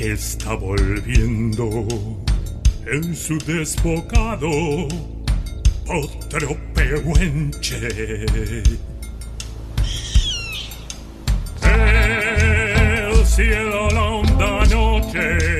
que está volviendo en su desbocado otro pehuenche. El cielo la honda noche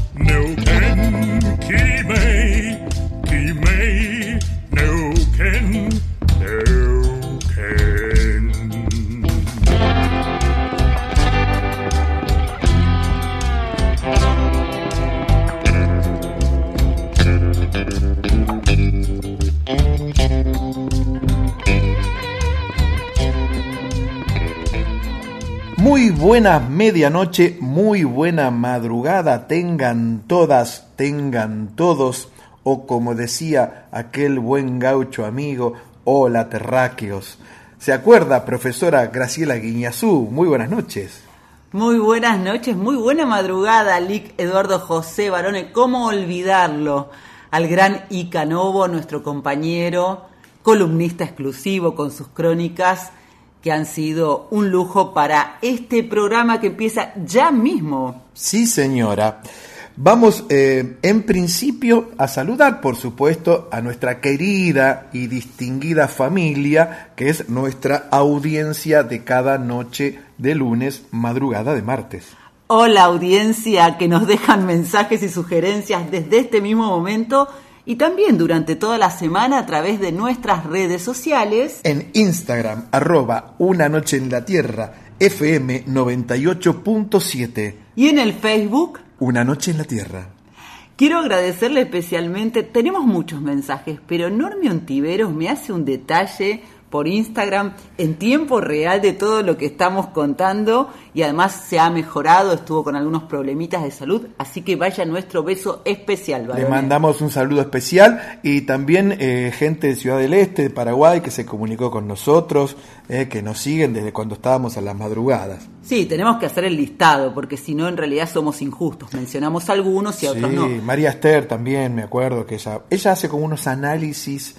medianoche, muy buena madrugada, tengan todas, tengan todos, o como decía aquel buen gaucho amigo, hola terráqueos. ¿Se acuerda, profesora Graciela Guiñazú? Muy buenas noches. Muy buenas noches, muy buena madrugada, Lic Eduardo José Barone. ¿Cómo olvidarlo? Al gran Ica Novo, nuestro compañero, columnista exclusivo con sus crónicas que han sido un lujo para este programa que empieza ya mismo. Sí, señora. Vamos eh, en principio a saludar, por supuesto, a nuestra querida y distinguida familia, que es nuestra audiencia de cada noche de lunes, madrugada de martes. Hola audiencia que nos dejan mensajes y sugerencias desde este mismo momento y también durante toda la semana a través de nuestras redes sociales. En Instagram, arroba Una Noche en la Tierra, FM 98.7. Y en el Facebook, Una Noche en la Tierra. Quiero agradecerle especialmente, tenemos muchos mensajes, pero Normio Ontiveros me hace un detalle por Instagram en tiempo real de todo lo que estamos contando y además se ha mejorado, estuvo con algunos problemitas de salud, así que vaya nuestro beso especial. Le varones. mandamos un saludo especial y también eh, gente de Ciudad del Este, de Paraguay, que se comunicó con nosotros, eh, que nos siguen desde cuando estábamos a las madrugadas. Sí, tenemos que hacer el listado, porque si no en realidad somos injustos, mencionamos algunos y a otros Sí, no. María Esther también, me acuerdo que ella, ella hace como unos análisis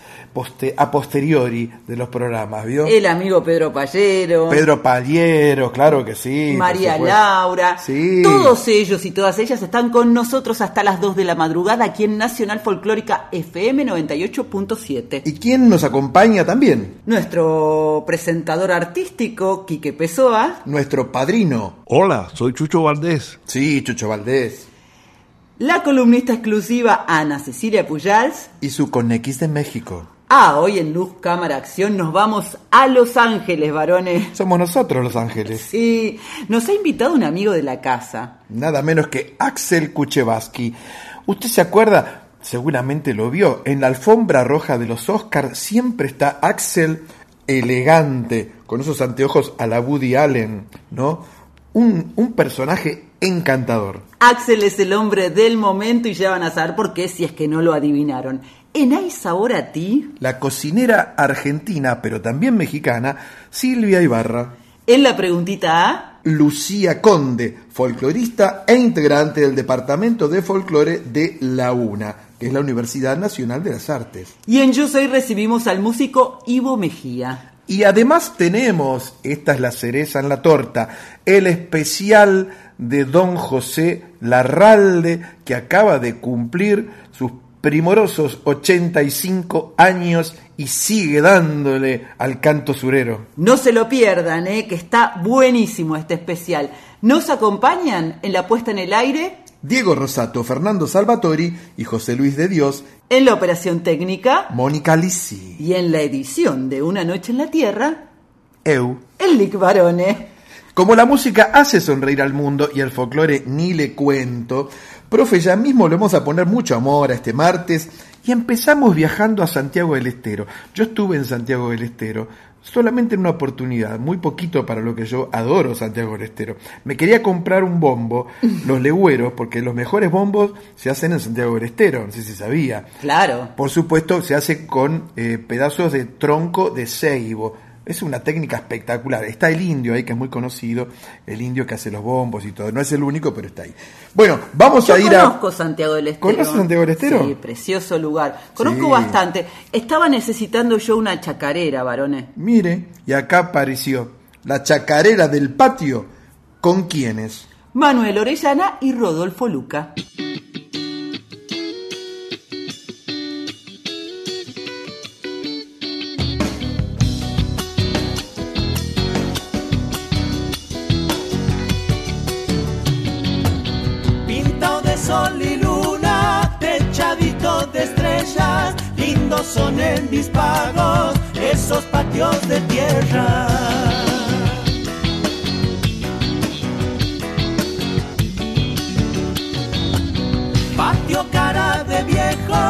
a posteriori de los programas, ¿vio? El amigo Pedro Pallero. Pedro Paliero, claro que sí. María. Laura, Sí. todos ellos y todas ellas están con nosotros hasta las 2 de la madrugada aquí en Nacional Folclórica FM 98.7. ¿Y quién nos acompaña también? Nuestro presentador artístico, Quique Pessoa, Nuestro padrino. Hola, soy Chucho Valdés. Sí, Chucho Valdés. la columnista exclusiva Ana Cecilia Pujals. Y su Conex de México. Ah, hoy en Luz Cámara Acción nos vamos a Los Ángeles, varones. Somos nosotros los ángeles. Sí, nos ha invitado un amigo de la casa. Nada menos que Axel Kuchevaski. ¿Usted se acuerda? Seguramente lo vio. En la alfombra roja de los Oscars siempre está Axel elegante, con esos anteojos a la Woody Allen, ¿no? Un, un personaje encantador. Axel es el hombre del momento y ya van a saber por qué si es que no lo adivinaron. ¿En Sabor a Ti? La cocinera argentina, pero también mexicana, Silvia Ibarra. En la preguntita A, Lucía Conde, folclorista e integrante del Departamento de Folclore de la UNA, que es la Universidad Nacional de las Artes. y en Yo Soy recibimos al músico Ivo Mejía. Y además tenemos, esta es la cereza en la torta, el especial de don José Larralde, que acaba de cumplir sus primorosos 85 años y sigue dándole al canto surero. No se lo pierdan, ¿eh? que está buenísimo este especial. Nos acompañan en la puesta en el aire, Diego Rosato, Fernando Salvatori y José Luis de Dios, en la operación técnica Mónica Lisi, y en la edición de Una Noche en la Tierra, Eu. el Lick Barone. Como la música hace sonreír al mundo y el folclore ni le cuento, profe, ya mismo le vamos a poner mucho amor a este martes y empezamos viajando a Santiago del Estero. Yo estuve en Santiago del Estero solamente en una oportunidad, muy poquito para lo que yo adoro Santiago del Estero. Me quería comprar un bombo, los legüeros, porque los mejores bombos se hacen en Santiago del Estero, no sé si sabía. Claro. Por supuesto, se hace con eh, pedazos de tronco de ceibo. Es una técnica espectacular. Está el indio ahí, que es muy conocido, el indio que hace los bombos y todo. No es el único, pero está ahí. Bueno, vamos Yo a ir conozco a... Santiago del Estero. ¿Conoces Santiago del Estero? Sí, precioso lugar. Conozco Sí. bastante. Estaba necesitando yo una chacarera, varones. Mire, y acá apareció la chacarera del patio. ¿Con quiénes? Manuel Orellana y Rodolfo Luca. Sol y luna, techadito de estrellas, lindos son en mis pagos esos patios de tierra. Patio cara de viejo,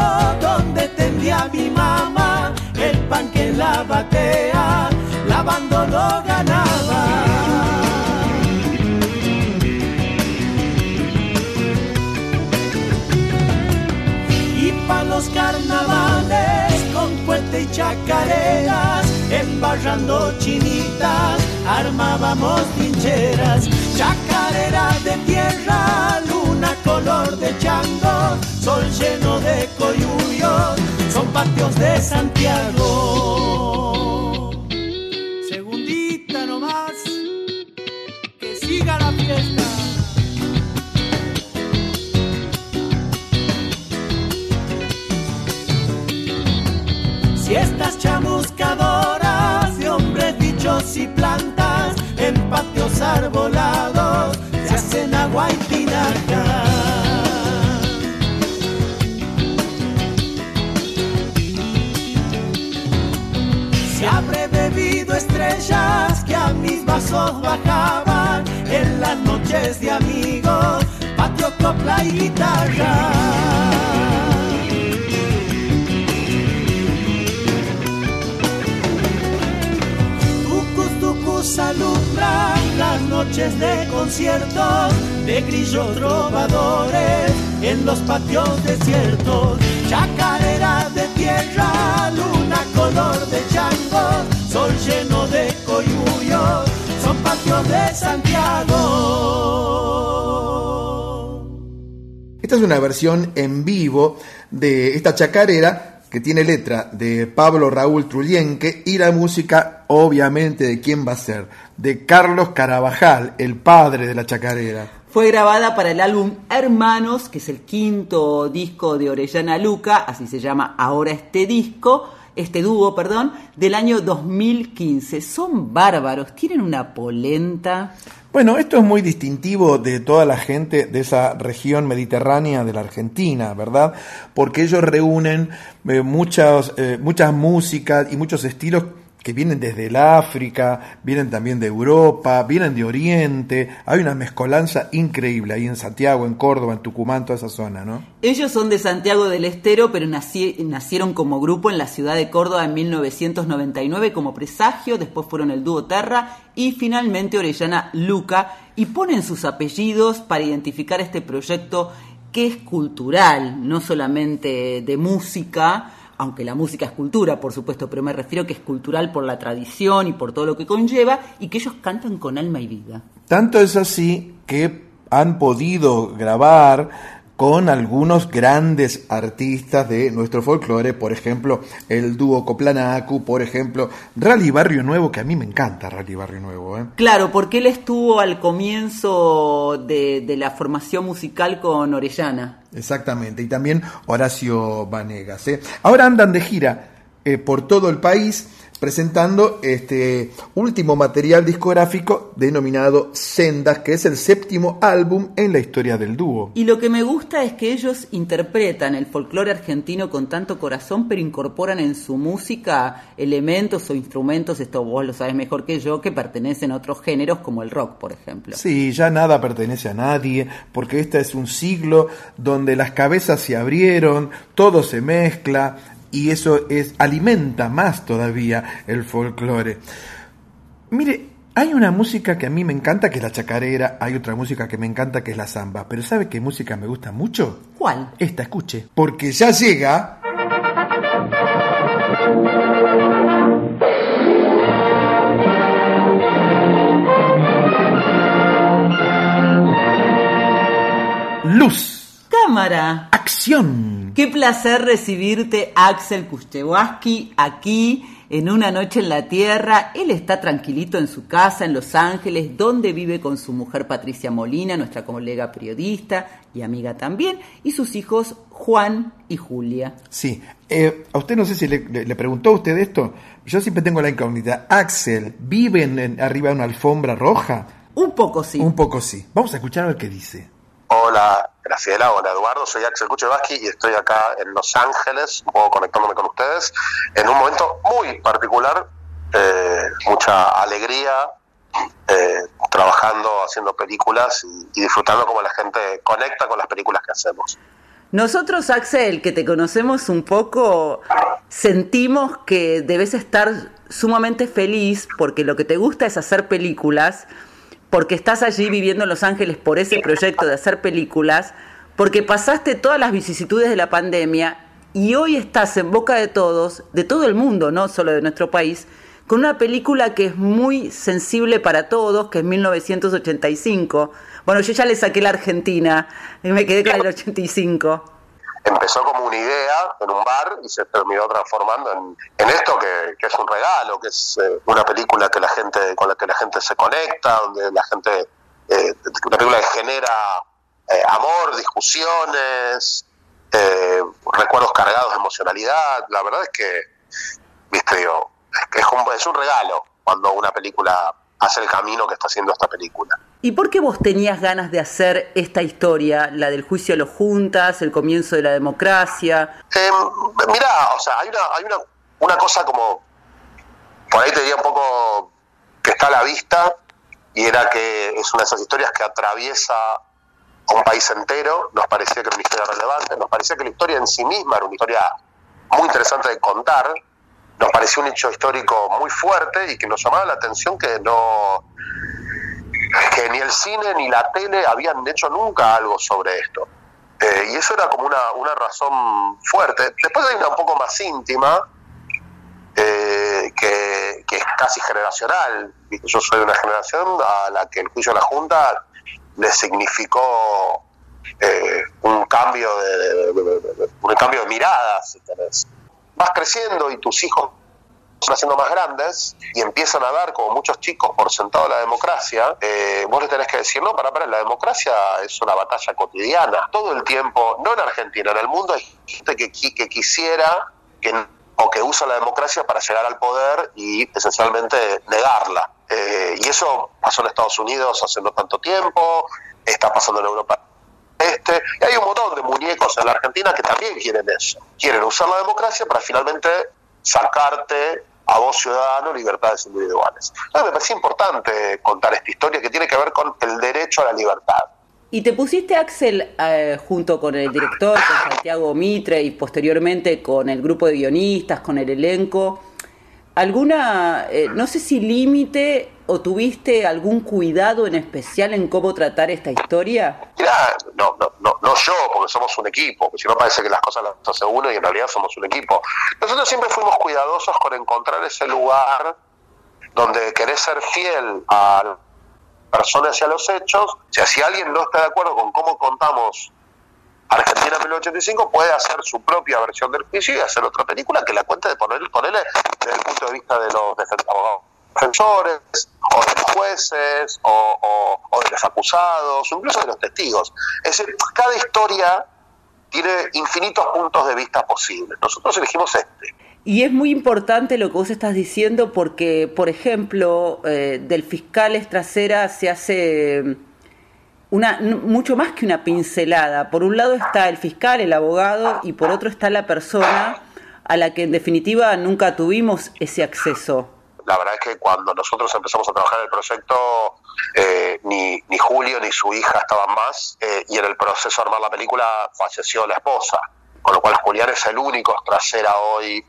donde tendía mi mamá, el pan que la chinitas, armábamos trincheras, chacarera de tierra, luna color de chango, sol lleno de coyuyos, son patios de Santiago. Vasos bajaban en las noches de amigos, patio, copla y guitarra. Alumbran las noches de conciertos de grillos trovadores en los patios desiertos. Chacarera de tierra, luna color de chango, sol lleno de coyuyos, son patios de Santiago. Esta es una versión en vivo de esta chacarera que tiene letra de Pablo Raúl Trullienque y la música, obviamente, de quién va a ser, de Carlos Carabajal, el padre de la chacarera. Fue grabada para el álbum Hermanos, que es el quinto disco de Orellana Luca, así se llama ahora este disco, este dúo, perdón, del año 2015. Son bárbaros, tienen una polenta. Bueno, esto es muy distintivo de toda la gente de esa región mediterránea de la Argentina, ¿verdad? Porque ellos reúnen eh, muchas, eh, muchas músicas y muchos estilos que vienen desde el África, vienen también de Europa, vienen de Oriente. Hay una mezcolanza increíble ahí en Santiago, en Córdoba, en Tucumán, toda esa zona, ¿no? Ellos son de Santiago del Estero, pero nacieron como grupo en la ciudad de Córdoba en 1999 como presagio, después fueron el dúo Terra y finalmente Orellana Luca y ponen sus apellidos para identificar este proyecto que es cultural, no solamente de música, aunque la música es cultura, por supuesto, pero me refiero que es cultural por la tradición y por todo lo que conlleva y que ellos cantan con alma y vida. Tanto es así que han podido grabar con algunos grandes artistas de nuestro folclore, por ejemplo, el dúo Coplanacu, por ejemplo, Rally Barrio Nuevo, que a mí me encanta Rally Barrio Nuevo, ¿eh? Claro, porque él estuvo al comienzo de, de la formación musical con Orellana. Exactamente, y también Horacio Vanegas. ¿eh? Ahora andan de gira eh, por todo el país presentando este último material discográfico denominado Sendas, que es el séptimo álbum en la historia del dúo. Y lo que me gusta es que ellos interpretan el folclore argentino con tanto corazón, pero incorporan en su música elementos o instrumentos, esto vos lo sabes mejor que yo, que pertenecen a otros géneros como el rock, por ejemplo. Sí, ya nada pertenece a nadie, porque este es un siglo donde las cabezas se abrieron, todo se mezcla y eso es alimenta más todavía el folclore. Mire, hay una música que a mí me encanta que es la chacarera, hay otra música que me encanta que es la samba, pero ¿sabe qué música me gusta mucho? ¿Cuál? Esta, escuche, porque ya llega luz, Cámara. acción. Qué placer recibirte, Axel Kuchewaski, aquí en una noche en la Tierra. Él está tranquilito en su casa en Los Ángeles, donde vive con su mujer Patricia Molina, nuestra colega periodista y amiga también, y sus hijos Juan y Julia. Sí, eh, a usted no sé si le, le- le preguntó a usted esto. Yo siempre tengo la incógnita. Axel, ¿vive en- en- arriba de una alfombra roja? Un poco sí. Un poco sí. Vamos a escuchar a ver qué dice. Hola, Graciela, hola Eduardo, soy Axel Kuchevaski y estoy acá en Los Ángeles, un poco conectándome con ustedes, en un momento muy particular, eh, mucha alegría, eh, trabajando, haciendo películas y, y disfrutando como la gente conecta con las películas que hacemos. Nosotros, Axel, que te conocemos un poco, sentimos que debes estar sumamente feliz porque lo que te gusta es hacer películas, porque estás allí viviendo en Los Ángeles por ese proyecto de hacer películas, porque pasaste todas las vicisitudes de la pandemia y hoy estás en boca de todos, de todo el mundo, no solo de nuestro país, con una película que es muy sensible para todos, que es 1985. Bueno, yo ya le saqué la Argentina y me quedé con el 85. Empezó como una idea en un bar y se terminó transformando en, esto que, es un regalo, que es eh, una película que la gente con la que la gente se conecta, donde la gente eh, una película que genera eh, amor, discusiones, eh, recuerdos cargados de emocionalidad. La verdad es que, viste, digo, es, que es un, es un regalo cuando una película hace el camino que está haciendo esta película. ¿Y por qué vos tenías ganas de hacer esta historia, la del juicio a los juntas, el comienzo de la democracia? Eh, mirá, o sea, hay una, hay una, una cosa como, por ahí te diría un poco que está a la vista, y era que es una de esas historias que atraviesa un país entero, nos parecía que era una historia relevante, nos parecía que la historia en sí misma era una historia muy interesante de contar, nos pareció un hecho histórico muy fuerte y que nos llamaba la atención que no que ni el cine ni la tele habían hecho nunca algo sobre esto. Eh, y eso era como una, una razón fuerte. Después hay una un poco más íntima, eh, que, que es casi generacional. Yo soy de una generación a la que el juicio de la Junta le significó eh, un cambio de, un cambio de mirada, si tenés. Vas creciendo y tus hijos van haciendo más grandes y empiezan a dar como muchos chicos por sentado la democracia, eh, vos le tenés que decir, no, para, para, la democracia es una batalla cotidiana. Todo el tiempo, no en Argentina, en el mundo hay gente que, que quisiera que, o que usa la democracia para llegar al poder y esencialmente negarla. Eh, y eso pasó en Estados Unidos hace no tanto tiempo, está pasando en Europa este, y hay un montón de muñecos en la Argentina que también quieren eso. Quieren usar la democracia para finalmente sacarte a vos ciudadano libertades individuales. Entonces me parecía importante contar esta historia que tiene que ver con el derecho a la libertad. Y te pusiste, Axel, eh, junto con el director, con Santiago Mitre y posteriormente con el grupo de guionistas, con el elenco, alguna, eh, no sé si límite o tuviste algún cuidado en especial en cómo tratar esta historia? Mirá, no, no, no, no yo, porque somos un equipo, si no parece que las cosas las hace uno y en realidad somos un equipo. Nosotros siempre fuimos cuidadosos con encontrar ese lugar donde querés ser fiel a personas y a los hechos. O sea, si alguien no está de acuerdo con cómo contamos Argentina 1985, puede hacer su propia versión del juicio y hacer otra película que la cuente de poner, ponerle desde el punto de vista de los defensores, o de los jueces, o, de los acusados, o incluso de los testigos. Es decir, cada historia tiene infinitos puntos de vista posibles. Nosotros elegimos este. Y es muy importante lo que vos estás diciendo porque, por ejemplo, eh, del fiscal Estracera se hace una, mucho más que una pincelada. Por un lado está el fiscal, el abogado, y por otro está la persona a la que en definitiva nunca tuvimos ese acceso. La verdad es que cuando nosotros empezamos a trabajar en el proyecto, eh, ni, ni, Julio ni su hija estaban más, eh, y en el proceso de armar la película falleció la esposa, con lo cual Julián es el único Estracera hoy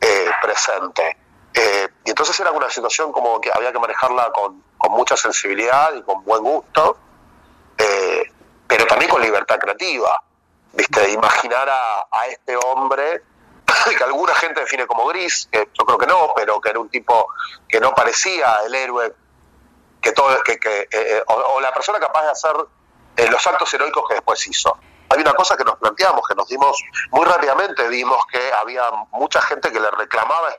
eh, presente. Eh, y entonces era una situación como que había que manejarla con, mucha sensibilidad y con buen gusto, eh, pero también con libertad creativa. ¿Viste? Imaginar a, este hombre que alguna gente define como gris, que yo creo que no, pero que era un tipo que no parecía el héroe que todo, que, o, la persona capaz de hacer los actos heroicos que después hizo hay una cosa que nos planteamos, que nos dimos muy rápidamente, vimos que había mucha gente que le reclamaba a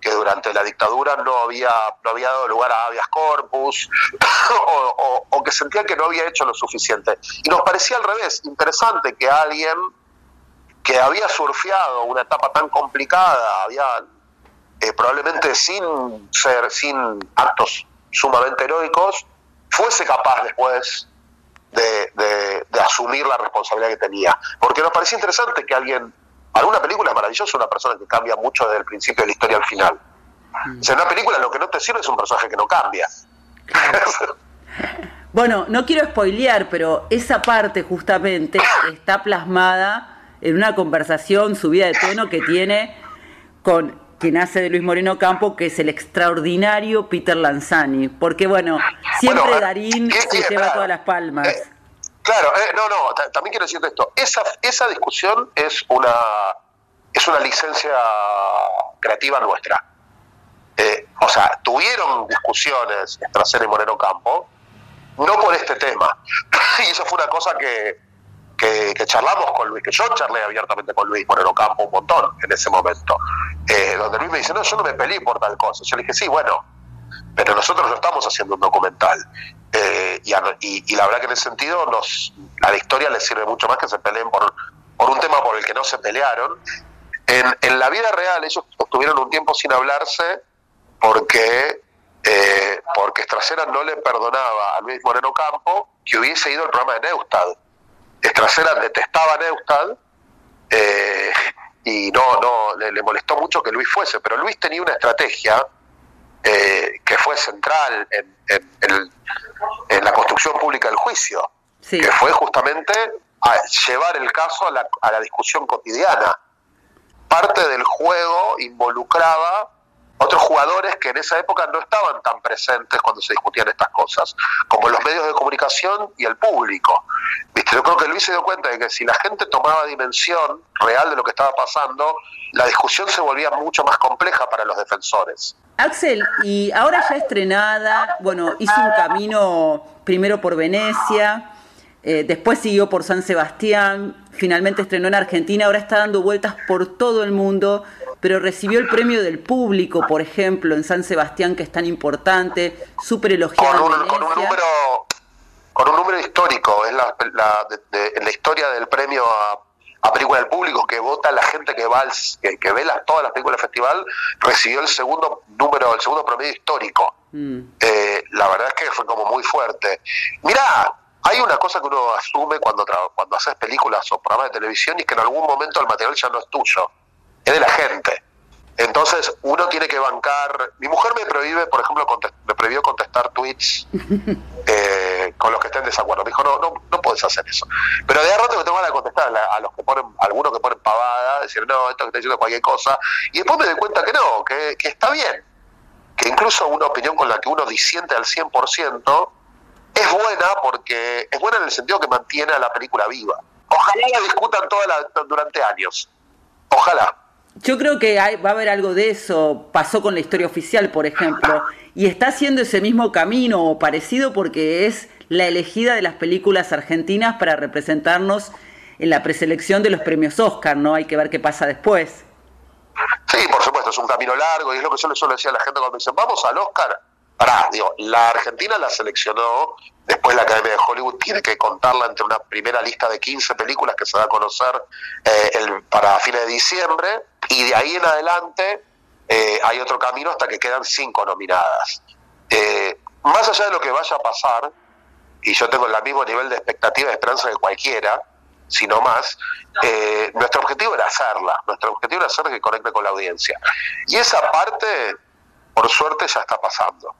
que durante la dictadura no había, no había dado lugar a habeas corpus o, que sentía que no había hecho lo suficiente. Y nos parecía al revés, interesante que alguien que había surfeado una etapa tan complicada, había eh, probablemente sin ser, sin actos sumamente heroicos, fuese capaz después de, asumir la responsabilidad que tenía. Porque nos parecía interesante que alguien, alguna película es maravillosa, una persona que cambia mucho desde el principio de la historia al final. Mm. O sea, una película lo que no te sirve es un personaje que no cambia. bueno, no quiero spoilear, pero esa parte justamente está plasmada en una conversación subida de tono que tiene con quien hace de Luis Moreno Campo, que es el extraordinario Peter Lanzani. Porque, bueno, siempre Darín se lleva todas las palmas. Eh, claro, eh, no, no, también quiero decirte esto. Esa, esa discusión es una, es una licencia creativa nuestra. Eh, o sea, tuvieron discusiones entre y Moreno Campo, no por este tema. y eso fue una cosa que, que, charlamos con Luis, que yo charlé abiertamente con Luis Moreno Campo un montón en ese momento, eh, donde Luis me dice, no, yo no me peleé por tal cosa. Yo le dije, sí, bueno, pero nosotros no estamos haciendo un documental. Eh, y, la verdad que en ese sentido nos, a la historia les sirve mucho más que se peleen por, un tema por el que no se pelearon. En, en la vida real ellos estuvieron un tiempo sin hablarse porque eh, porque Estracera no le perdonaba a Luis Moreno Campo que hubiese ido al programa de Neustad. Estracera detestaba a Neustad eh, y no, no le, molestó mucho que Luis fuese, pero Luis tenía una estrategia eh, que fue central en, en, la construcción pública del juicio, que fue justamente llevar el caso a la, a la discusión cotidiana. Parte del juego involucraba otros jugadores que en esa época no estaban tan presentes cuando se discutían estas cosas, como los medios de comunicación y el público. ¿Viste? Yo creo que Luis se dio cuenta de que si la gente tomaba dimensión real de lo que estaba pasando, la discusión se volvía mucho más compleja para los defensores. Axel, y ahora ya estrenada, bueno, hizo un camino primero por Venecia, eh, después siguió por San Sebastián, finalmente estrenó en Argentina, ahora está dando vueltas por todo el mundo pero recibió el premio del público, por ejemplo, en San Sebastián, que es tan importante, súper elogiado. Con un, con un, número, con un número histórico, es la, en la historia del premio a, película del público que vota la gente que va que, ve todas las películas del festival, recibió el segundo número, el segundo promedio histórico. Mm. Eh, la verdad es que fue como muy fuerte. Mirá, hay una cosa que uno asume cuando, cuando haces películas o programas de televisión y que en algún momento el material ya no es tuyo es de la gente. Entonces, uno tiene que bancar. Mi mujer me prohíbe, por ejemplo, me prohibió contestar tweets eh, con los que estén en desacuerdo. Me dijo, no, no, no puedes hacer eso. Pero de rato que tengo ganas de contestar a, los que ponen, algunos que ponen pavada, decir, no, esto que está diciendo cualquier cosa. Y después me doy cuenta que no, que, que está bien. Que incluso una opinión con la que uno disiente al 100% es buena porque es buena en el sentido que mantiene a la película viva. Ojalá la discutan toda durante años. Ojalá. Yo creo que va a haber algo de eso. Pasó con la historia oficial, por ejemplo. Y está haciendo ese mismo camino o parecido porque es la elegida de las películas argentinas para representarnos en la preselección de los premios Oscar, ¿no? Hay que ver qué pasa después. Sí, por supuesto, es un camino largo y es lo que yo le suelo decir a la gente cuando dicen, vamos al Oscar. Pará, digo, la Argentina la seleccionó, después la Academia de Hollywood tiene que contarla entre una primera lista de 15 películas que se va a conocer eh, para fines de diciembre y de ahí en adelante eh, hay otro camino hasta que quedan cinco nominadas. Eh, más allá de lo que vaya a pasar, y yo tengo el mismo nivel de expectativa y esperanza que cualquiera, sino más, nuestro objetivo era hacerla, nuestro objetivo era hacer que conecte con la audiencia. Y esa parte, por suerte, ya está pasando.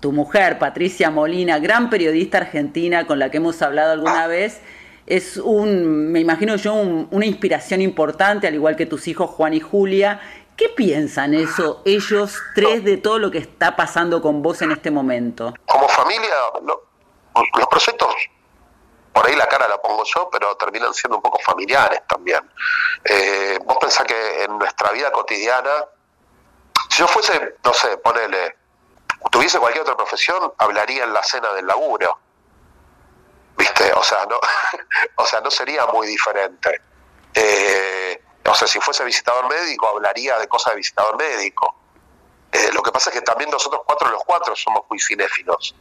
Tu mujer, Patricia Molina, gran periodista argentina con la que hemos hablado alguna ah. vez, es un, me imagino yo, una inspiración importante, al igual que tus hijos Juan y Julia. ¿Qué piensan eso, ellos tres, de todo lo que está pasando con vos en este momento? Como familia, los proyectos, por ahí la cara la pongo yo, pero terminan siendo un poco familiares también. Eh, vos pensás que en nuestra vida cotidiana, si yo fuese, no sé, ponele, tuviese cualquier otra profesión, hablaría en la cena del laburo ¿viste? O sea, no, o sea, no sería muy diferente. Eh, o sea, si fuese visitador médico, hablaría de cosas de visitador médico. Eh, lo que pasa es que también nosotros cuatro, los cuatro, somos muy cinéfilos.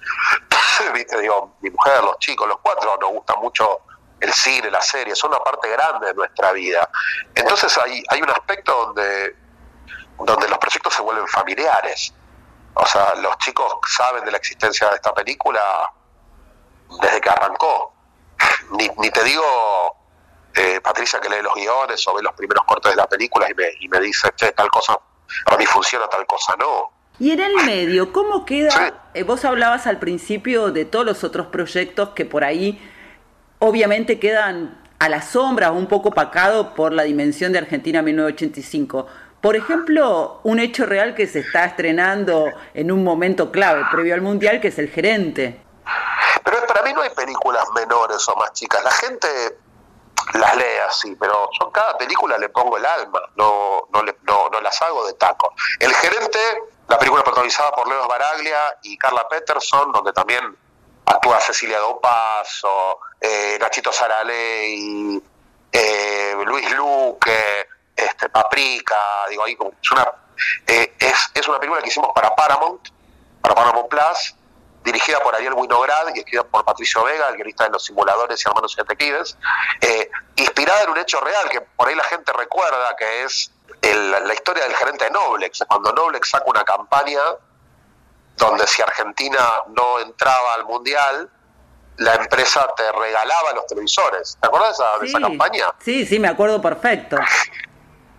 ¿Viste? Digo, mi mujer, los chicos, los cuatro, nos gusta mucho el cine, la serie, son una parte grande de nuestra vida. Entonces hay, hay un aspecto donde, donde los proyectos se vuelven familiares. O sea, los chicos saben de la existencia de esta película desde que arrancó. Ni, ni te digo, eh, Patricia, que lee los guiones o ve los primeros cortes de la película y me, y me dice, che, tal cosa para mí funciona, tal cosa no. Y en el medio, ¿cómo queda? Eh, vos hablabas al principio de todos los otros proyectos que por ahí obviamente quedan a la sombra o un poco pacado por la dimensión de Argentina 1985. Por ejemplo, un hecho real que se está estrenando en un momento clave previo al Mundial, que es el gerente. Pero para mí no hay películas menores o más chicas. La gente las lee así, pero yo cada película le pongo el alma, no, no, las hago de taco. El gerente, la película protagonizada por Leo Baraglia y Carla Peterson, donde también actúa Cecilia Dopaso, eh, Nachito Saraley, eh, Luis Luque, este, Paprika, digo ahí es una, eh, es, es una película que hicimos para Paramount, para Paramount Plus, dirigida por Ariel Winograd y escrita por Patricio Vega, el guionista de Los Simuladores y Hermanos Detectives, eh, inspirada en un hecho real que por ahí la gente recuerda, que es la historia del gerente de Noblex, cuando Noblex saca una campaña donde si Argentina no entraba al Mundial, la empresa te regalaba los televisores. ¿Te acuerdas de esa, campaña? Sí, sí, me acuerdo perfecto.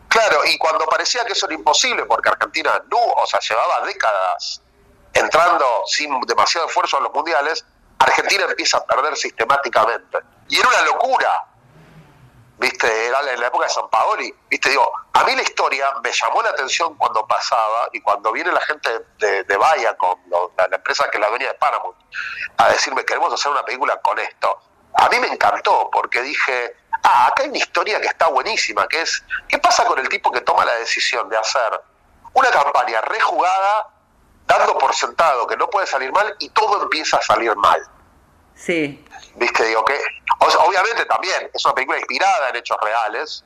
Claro, y cuando parecía que eso era imposible, porque Argentina no, o sea, llevaba décadas entrando sin demasiado esfuerzo a los mundiales, Argentina empieza a perder sistemáticamente. Y era una locura. ¿Viste? Era en la época de San Paoli. ¿Viste? Digo, a mí la historia me llamó la atención cuando pasaba y cuando viene la gente de, de con la, empresa que la dueña de Paramount a decirme, queremos hacer una película con esto. A mí me encantó porque dije, ah, acá hay una historia que está buenísima, que es, ¿qué pasa con el tipo que toma la decisión de hacer una campaña rejugada dando por sentado que no puede salir mal y todo empieza a salir mal. Sí. Viste, digo que, obviamente también es una película inspirada en hechos reales,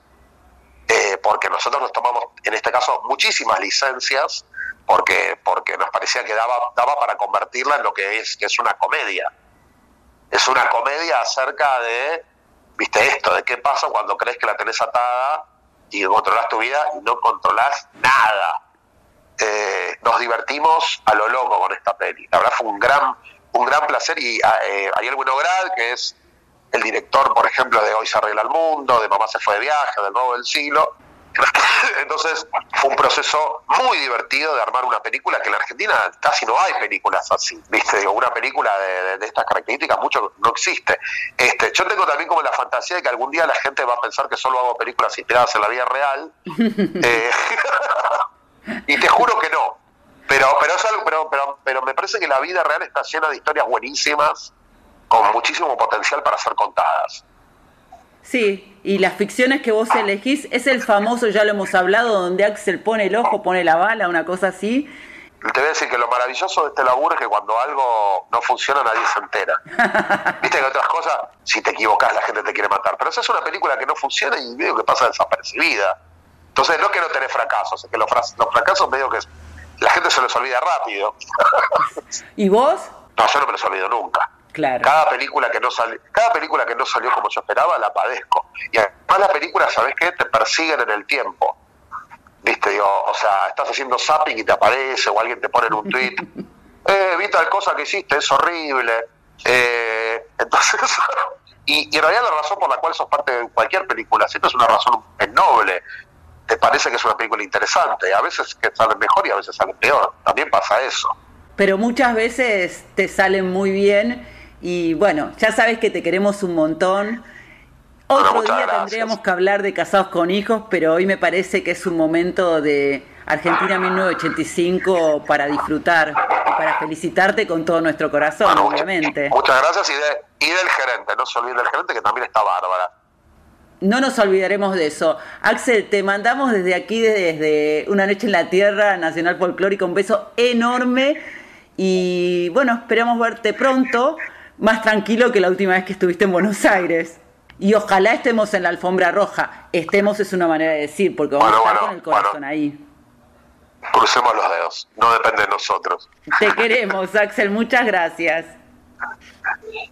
eh, porque nosotros nos tomamos, en este caso, muchísimas licencias, porque, porque nos parecía que daba, daba para convertirla en lo que es, que es una comedia. Es una comedia acerca de, viste, esto, de qué pasa cuando crees que la tenés atada y controlas tu vida y no controlas nada eh, nos divertimos a lo loco con esta peli. La verdad fue un gran, un gran placer y eh, Ariel Winograd, que es el director, por ejemplo, de Hoy se arregla el mundo, de Mamá se fue de viaje, del Nuevo del Siglo, Entonces fue un proceso muy divertido de armar una película que en la Argentina casi no hay películas así, ¿viste? Digo, una película de, estas características mucho no existe. Este, yo tengo también como la fantasía de que algún día la gente va a pensar que solo hago películas inspiradas en la vida real. Eh, y te juro que no. Pero, pero, es algo, pero, pero, pero me parece que la vida real está llena de historias buenísimas, con muchísimo potencial para ser contadas. Sí, y las ficciones que vos elegís es el famoso, ya lo hemos hablado, donde Axel pone el ojo, pone la bala, una cosa así. Te voy a decir que lo maravilloso de este laburo es que cuando algo no funciona nadie se entera. Viste que otras cosas, si te equivocas la gente te quiere matar. Pero esa es una película que no funciona y medio que pasa desapercibida. Entonces no es que no tenés fracasos, es que los, los fracasos medio que la gente se los olvida rápido. ¿Y vos? No, yo no me los olvido nunca. Cada película que no salió, cada película que no salió como yo esperaba, la padezco. Y además las películas, ¿sabes qué? Te persiguen en el tiempo. Viste, digo, o sea, estás haciendo zapping y te aparece, o alguien te pone en un tweet, eh, vi tal cosa que hiciste, es horrible. Eh, entonces, y, en realidad la razón por la cual sos parte de cualquier película, siempre es una razón noble. Te parece que es una película interesante, a veces que sale mejor y a veces sale peor. También pasa eso. Pero muchas veces te salen muy bien y bueno, ya sabes que te queremos un montón. Otro día tendríamos que hablar de casados con hijos, pero hoy me parece que es un momento de Argentina 1985 para disfrutar y para felicitarte con todo nuestro corazón, obviamente. Muchas gracias y, del gerente, no se olviden del gerente que también está bárbara. No nos olvidaremos de eso. Axel, te mandamos desde aquí, desde Una Noche en la Tierra, Nacional Folclórica, un beso enorme y bueno, esperamos verte pronto más tranquilo que la última vez que estuviste en Buenos Aires. Y ojalá estemos en la alfombra roja. Estemos es una manera de decir, porque vamos a estar con el corazón ahí. Crucemos los dedos, no depende de nosotros. Te queremos, Axel, muchas gracias.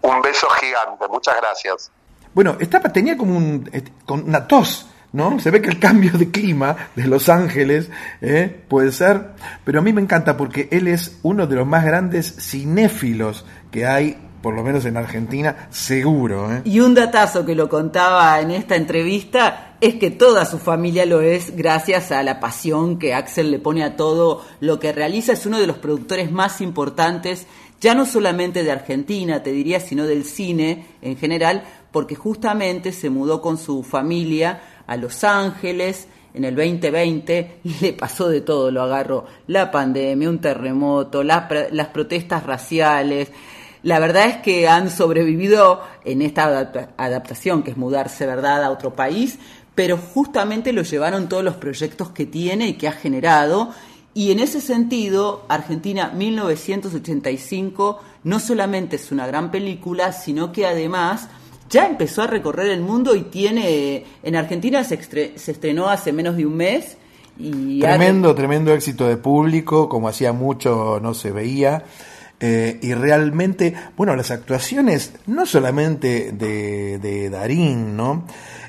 Un beso gigante, muchas gracias. Bueno, estaba, tenía como un, eh, con una tos, ¿no? Se ve que el cambio de clima de Los Ángeles ¿eh? puede ser, pero a mí me encanta porque él es uno de los más grandes cinéfilos que hay por lo menos en Argentina, seguro. ¿eh? Y un datazo que lo contaba en esta entrevista es que toda su familia lo es gracias a la pasión que Axel le pone a todo lo que realiza. Es uno de los productores más importantes, ya no solamente de Argentina, te diría, sino del cine en general, porque justamente se mudó con su familia a Los Ángeles, en el 2020 le pasó de todo, lo agarró la pandemia, un terremoto, las, las protestas raciales, la verdad es que han sobrevivido en esta adaptación, que es mudarse, ¿verdad?, a otro país, pero justamente lo llevaron todos los proyectos que tiene y que ha generado. Y en ese sentido, Argentina 1985 no solamente es una gran película, sino que además ya empezó a recorrer el mundo y tiene, en Argentina se, se estrenó hace menos de un mes. Y tremendo, tremendo éxito de público, como hacía mucho no se veía. Eh, y realmente, bueno, las actuaciones no solamente de, de, Darín, ¿no?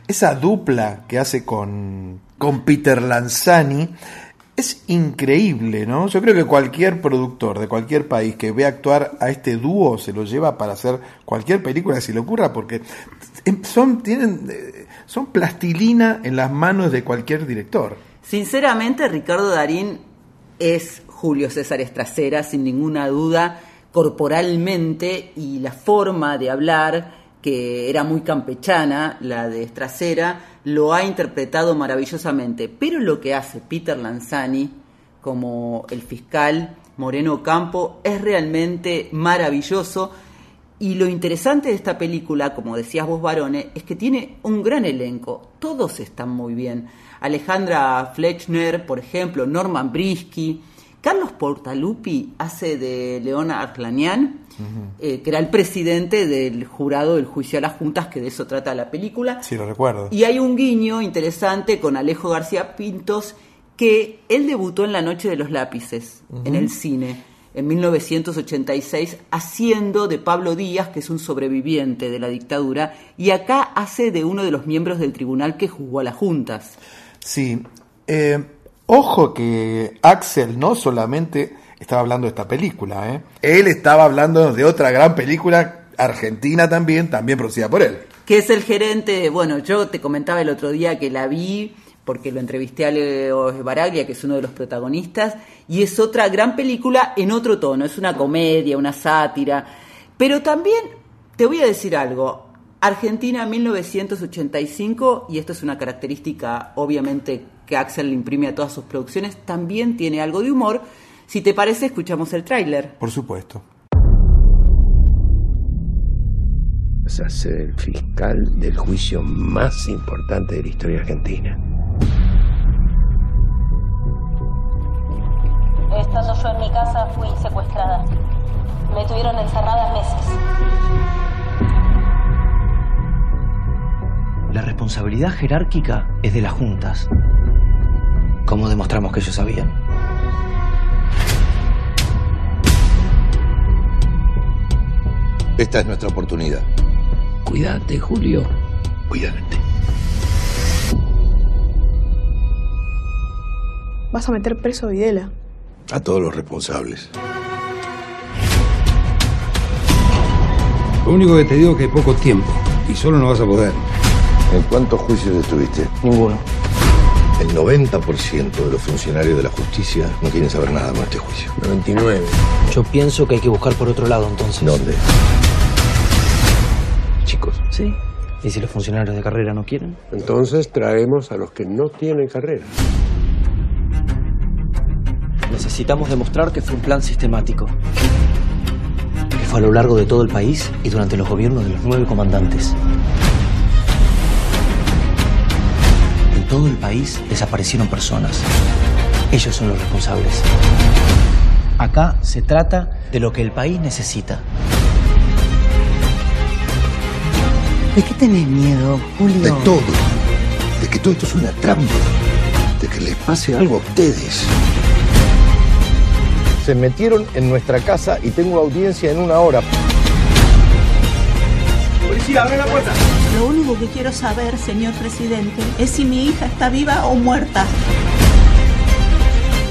Esa dupla que hace con, con Peter Lanzani es increíble, ¿no? Yo creo que cualquier productor de cualquier país que ve actuar a este dúo se lo lleva para hacer cualquier película se le ocurra, porque son, tienen, eh, son plastilina en las manos de cualquier director. Sinceramente, Ricardo Darín es Julio César Estracera, sin ninguna duda, corporalmente y la forma de hablar, que era muy campechana, la de Estracera, lo ha interpretado maravillosamente. Pero lo que hace Peter Lanzani como el fiscal Moreno Campo es realmente maravilloso. Y lo interesante de esta película, como decías vos, varones, es que tiene un gran elenco. Todos están muy bien. Alejandra Flechner, por ejemplo, Norman Brisky, Carlos Portalupi hace de Leona Arclanian, eh, que era el presidente del jurado del juicio a las juntas, que de eso trata la película. Sí, lo recuerdo. Y hay un guiño interesante con Alejo García Pintos, que él debutó en La Noche de los Lápices, en el cine, en 1986, haciendo de Pablo Díaz, que es un sobreviviente de la dictadura, y acá hace de uno de los miembros del tribunal que juzgó a las juntas. Sí. Eh Ojo que Axel no solamente estaba hablando de esta película, ¿eh? él estaba hablando de otra gran película argentina también, también producida por él. Que es el gerente, bueno, yo te comentaba el otro día que la vi, porque lo entrevisté a Leo Baraglia, que es uno de los protagonistas, y es otra gran película en otro tono, es una comedia, una sátira, pero también te voy a decir algo, Argentina 1985, y esto es una característica obviamente que Axel le imprime a todas sus producciones, también tiene algo de humor. Si te parece, escuchamos el tráiler. Por supuesto. Vas a ser el fiscal del juicio más importante de la historia argentina. Estando yo en mi casa fui secuestrada. Me tuvieron encerrada meses. La responsabilidad jerárquica es de las juntas. ¿Cómo demostramos que ellos sabían? Esta es nuestra oportunidad. Cuídate, Julio. Cuídate. Vas a meter preso a Videla. A todos los responsables. Lo único que te digo es que hay poco tiempo y solo no vas a poder. ¿En cuántos juicios estuviste? Ninguno. El 90% de los funcionarios de la justicia no quieren saber nada con este juicio. 99. Yo pienso que hay que buscar por otro lado entonces. ¿Dónde? Chicos. Sí. ¿Y si los funcionarios de carrera no quieren? Entonces traemos a los que no tienen carrera. Necesitamos demostrar que fue un plan sistemático. Que fue a lo largo de todo el país y durante los gobiernos de los nueve comandantes. Todo el país desaparecieron personas. Ellos son los responsables. Acá se trata de lo que el país necesita. ¿De qué tenés miedo, Julio? De todo. De que todo esto es una trampa. De que les pase algo a ustedes. Se metieron en nuestra casa y tengo audiencia en una hora. Policía, abre la puerta. Lo único que quiero saber, señor presidente, es si mi hija está viva o muerta.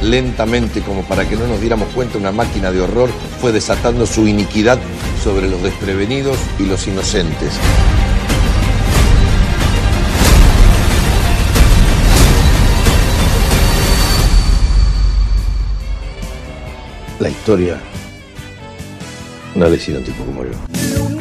Lentamente, como para que no nos diéramos cuenta, una máquina de horror fue desatando su iniquidad sobre los desprevenidos y los inocentes. La historia no le hicieron un tipo como yo.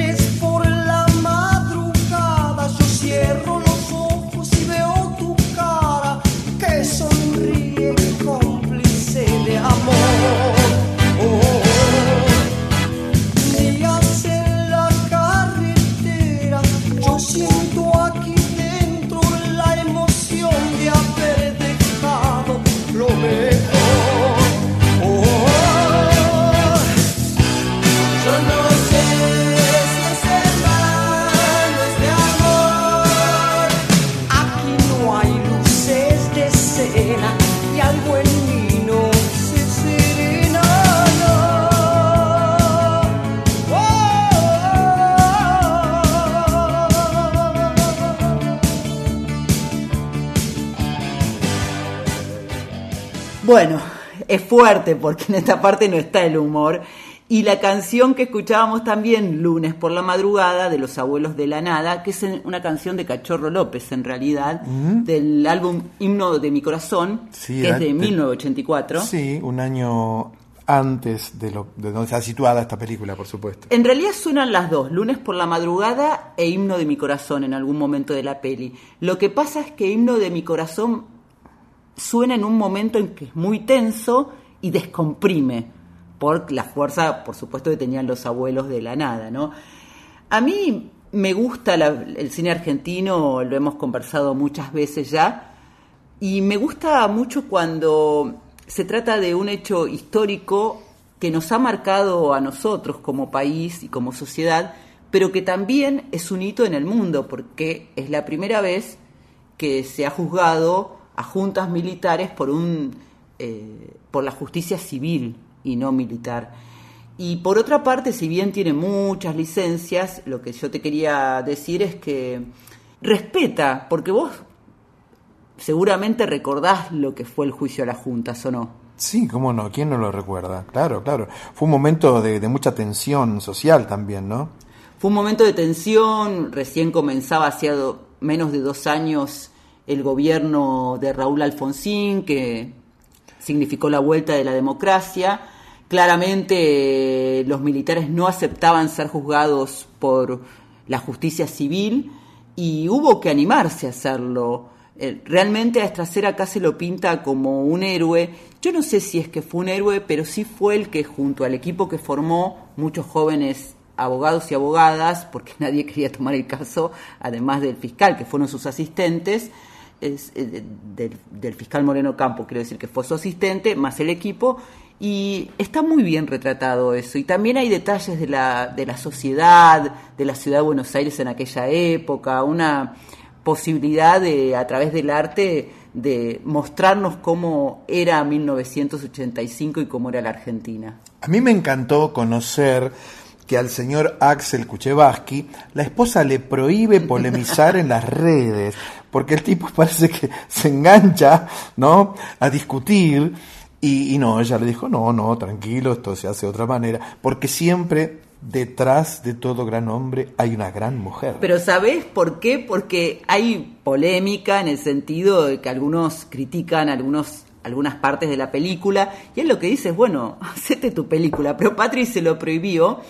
Bueno, es fuerte porque en esta parte no está el humor. Y la canción que escuchábamos también lunes por la madrugada de Los Abuelos de la Nada, que es una canción de Cachorro López en realidad, del álbum Himno de mi Corazón, Sí, que es de de- 1984. Sí, un año antes de, lo, de donde está situada esta película, por supuesto. En realidad suenan las dos, lunes por la madrugada e himno de mi corazón en algún momento de la peli. Lo que pasa es que himno de mi corazón suena en un momento en que es muy tenso y descomprime por la fuerza, por supuesto, que tenían los abuelos de la nada, ¿no? A mí me gusta el cine argentino, lo hemos conversado muchas veces ya, y me gusta mucho cuando se trata de un hecho histórico que nos ha marcado a nosotros como país y como sociedad, pero que también es un hito en el mundo, porque es la primera vez que se ha juzgado a juntas militares por un eh, por la justicia civil y no militar. Y por otra parte, si bien tiene muchas licencias, lo que yo te quería decir es que respeta, porque vos seguramente recordás lo que fue el juicio a las juntas, ¿o no? Sí, cómo no, ¿quién no lo recuerda? Claro, claro. Fue un momento de, de mucha tensión social también, ¿no? Fue un momento de tensión, recién comenzaba hacía menos de dos años el gobierno de Raúl Alfonsín, que significó la vuelta de la democracia. Claramente los militares no aceptaban ser juzgados por la justicia civil y hubo que animarse a hacerlo. Eh, Realmente a Estracer acá se lo pinta como un héroe. Yo no sé si es que fue un héroe, pero sí fue el que junto al equipo que formó, muchos jóvenes abogados y abogadas, porque nadie quería tomar el caso, además del fiscal, que fueron sus asistentes, es, eh, del, del fiscal Moreno Campo, quiero decir que fue su asistente, más el equipo, y está muy bien retratado eso. Y también hay detalles de la, de la sociedad, de la ciudad de Buenos Aires en aquella época, una posibilidad de, a través del arte, de mostrarnos cómo era 1985 y cómo era la Argentina. A mí me encantó conocer que al señor Axel Kuchevaski la esposa le prohíbe polemizar en las redes, porque el tipo parece que se engancha, ¿no? A discutir y, y no, ella le dijo, no, no, tranquilo, esto se hace de otra manera, porque siempre detrás de todo gran hombre hay una gran mujer. Pero ¿sabés por qué? Porque hay polémica en el sentido de que algunos critican algunos algunas partes de la película y él lo que dice es, bueno, hacete tu película, pero Patri se lo prohibió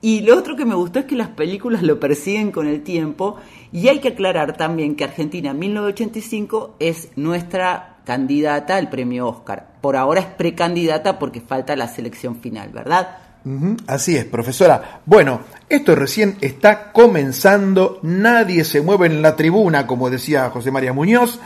y lo otro que me gustó es que las películas lo persiguen con el tiempo y hay que aclarar también que Argentina 1985 es nuestra candidata al premio Oscar. Por ahora es precandidata porque falta la selección final, ¿verdad? Así es, profesora. Bueno, esto recién está comenzando, nadie se mueve en la tribuna, como decía José María Muñoz,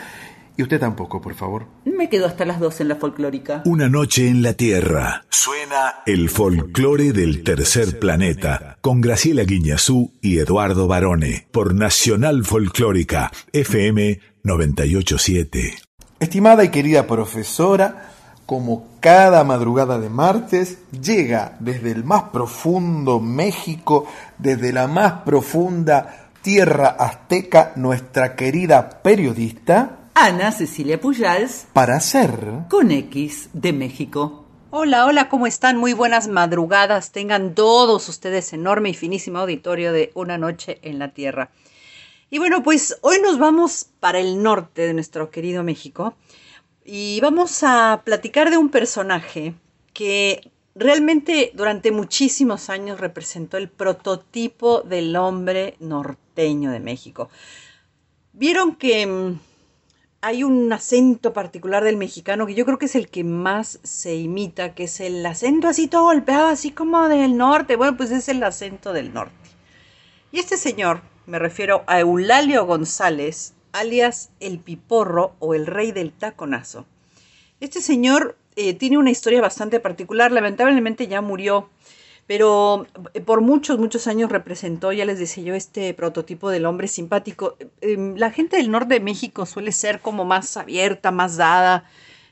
y usted tampoco, por favor. Me quedo hasta las 12 en la folclórica. Una noche en la Tierra. Suena el folclore del tercer planeta con Graciela Guiñazú y Eduardo Barone por Nacional Folclórica FM 987. Estimada y querida profesora, como cada madrugada de martes, llega desde el más profundo México, desde la más profunda tierra azteca, nuestra querida periodista, Ana Cecilia Pujals para hacer con X de México. Hola, hola, ¿cómo están? Muy buenas madrugadas. Tengan todos ustedes enorme y finísimo auditorio de Una Noche en la Tierra. Y bueno, pues hoy nos vamos para el norte de nuestro querido México y vamos a platicar de un personaje que realmente durante muchísimos años representó el prototipo del hombre norteño de México. Vieron que mm, hay un acento particular del mexicano que yo creo que es el que más se imita, que es el acento así todo golpeado, así como del norte. Bueno, pues es el acento del norte. Y este señor, me refiero a Eulalio González, alias el Piporro o el Rey del Taconazo. Este señor eh, tiene una historia bastante particular, lamentablemente ya murió, pero eh, por muchos, muchos años representó, ya les decía yo, este prototipo del hombre simpático. Eh, la gente del norte de México suele ser como más abierta, más dada,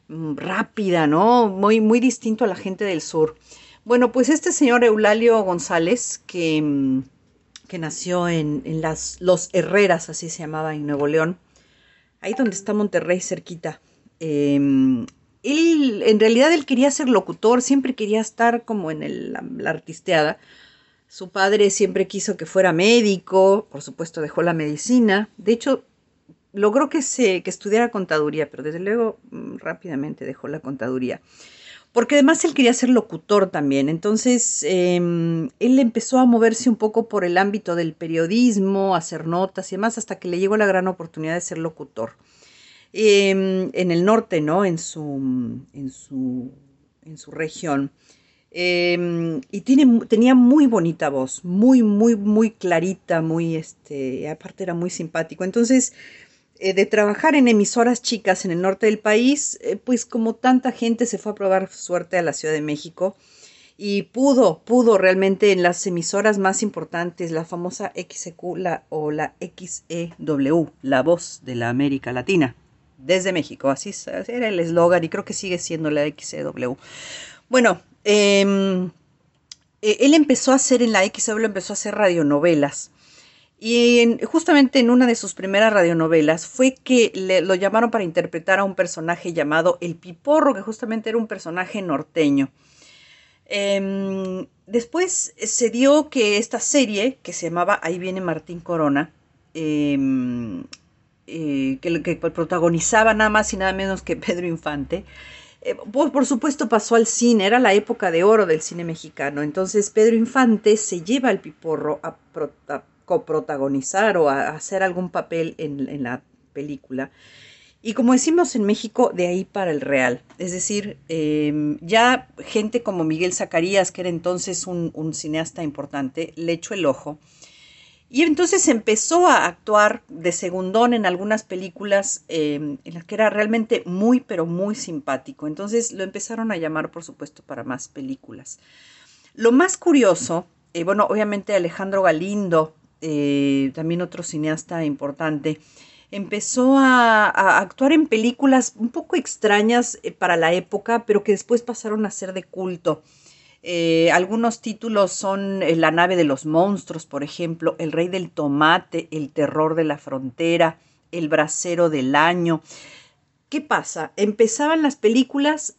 mm, rápida, ¿no? Muy, muy distinto a la gente del sur. Bueno, pues este señor Eulalio González, que, mm, que nació en, en las, Los Herreras, así se llamaba, en Nuevo León, ahí donde está Monterrey, cerquita. em, él, en realidad, él quería ser locutor, siempre quería estar como en el- la, artisteada. Su padre siempre quiso que fuera médico, por supuesto dejó la medicina. De hecho, logró que, se, que estudiara contaduría, pero desde luego mm, rápidamente dejó la contaduría. Porque además él quería ser locutor también. Entonces, eh, él empezó a moverse un poco por el ámbito del periodismo, hacer notas y demás, hasta que le llegó la gran oportunidad de ser locutor. Eh, en el norte, ¿no? En su, en su, en su región. Eh, y tiene, tenía muy bonita voz, muy, muy, muy clarita, muy, este, aparte era muy simpático. Entonces, eh, de trabajar en emisoras chicas en el norte del país, eh, pues como tanta gente se fue a probar suerte a la Ciudad de México y pudo, pudo realmente en las emisoras más importantes, la famosa XEQ la, o la XEW, la voz de la América Latina, desde México, así era el eslogan y creo que sigue siendo la XEW. Bueno, em, eh, él empezó a hacer en la XEW, empezó a hacer radionovelas. Y en- justamente en una de sus primeras radionovelas fue que le- lo llamaron para interpretar a un personaje llamado El Piporro, que justamente era un personaje norteño. Em, después se dio que esta serie, que se llamaba Ahí viene Martín Corona, em, eh, que, protagonizaba nada más y nada menos que Pedro Infante. Eh, por, supuesto pasó al cine, era la época de oro del cine mexicano. Entonces Pedro Infante se lleva al piporro a, pro, a coprotagonizar o a, hacer algún papel en, la película. Y como decimos en México, de ahí para el real. Es decir, eh, ya gente como Miguel Zacarías, que era entonces un, un cineasta importante, le echó el ojo. Y entonces empezó a actuar de segundón en algunas películas eh, en las que era realmente muy, pero muy simpático. Entonces lo empezaron a llamar, por supuesto, para más películas. Lo más curioso, eh, bueno, obviamente Alejandro Galindo, eh, también otro cineasta importante, empezó a, a, actuar en películas un poco extrañas para la época, pero que después pasaron a ser de culto. Eh, algunos títulos son eh, La nave de los monstruos, por ejemplo, El rey del tomate, El terror de la frontera, El brasero del año. ¿Qué pasa? Empezaban las películas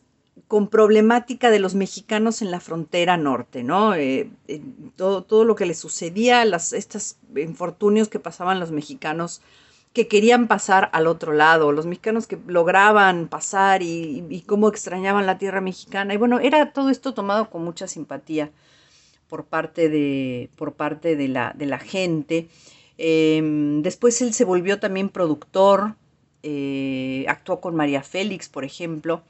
con problemática de los mexicanos en la frontera norte, ¿no? Eh, todo, todo, lo que les sucedía, las, estos infortunios que pasaban los mexicanos que querían pasar al otro lado, los mexicanos que lograban pasar y, cómo extrañaban la tierra mexicana. Y bueno, era todo esto tomado con mucha simpatía por parte de, por parte de, la, de la gente. Eh, después él se volvió también productor, eh, actuó con María Félix, por ejemplo,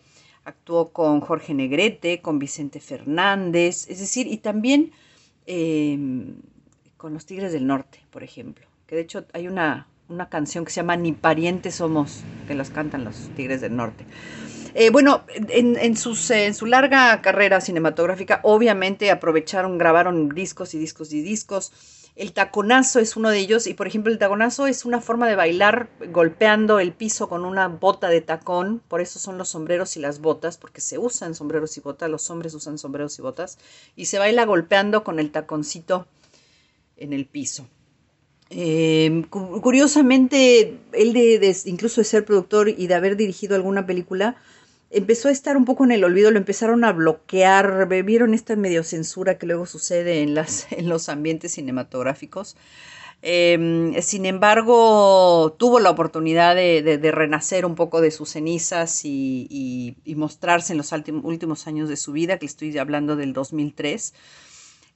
actuó con Jorge Negrete, con Vicente Fernández, es decir, y también eh, con los Tigres del Norte, por ejemplo, que de hecho hay una, una canción que se llama Ni parientes somos, que las cantan los Tigres del Norte. Eh, bueno, en, en, en, su larga carrera cinematográfica, obviamente aprovecharon, grabaron discos y discos y discos. El taconazo es uno de ellos y, por ejemplo, el taconazo es una forma de bailar golpeando el piso con una bota de tacón. Por eso son los sombreros y las botas, porque se usan sombreros y botas. Los hombres usan sombreros y botas. Y se baila golpeando con el taconcito en el piso. Eh, curiosamente, él de, incluso de ser productor y de haber dirigido alguna película, empezó a estar un poco en el olvido, lo empezaron a bloquear, vieron esta medio censura que luego sucede en, en los ambientes cinematográficos. Eh, sin embargo, tuvo la oportunidad de, renacer un poco de sus cenizas y, y mostrarse en los últimos años de su vida, que estoy hablando del 2003.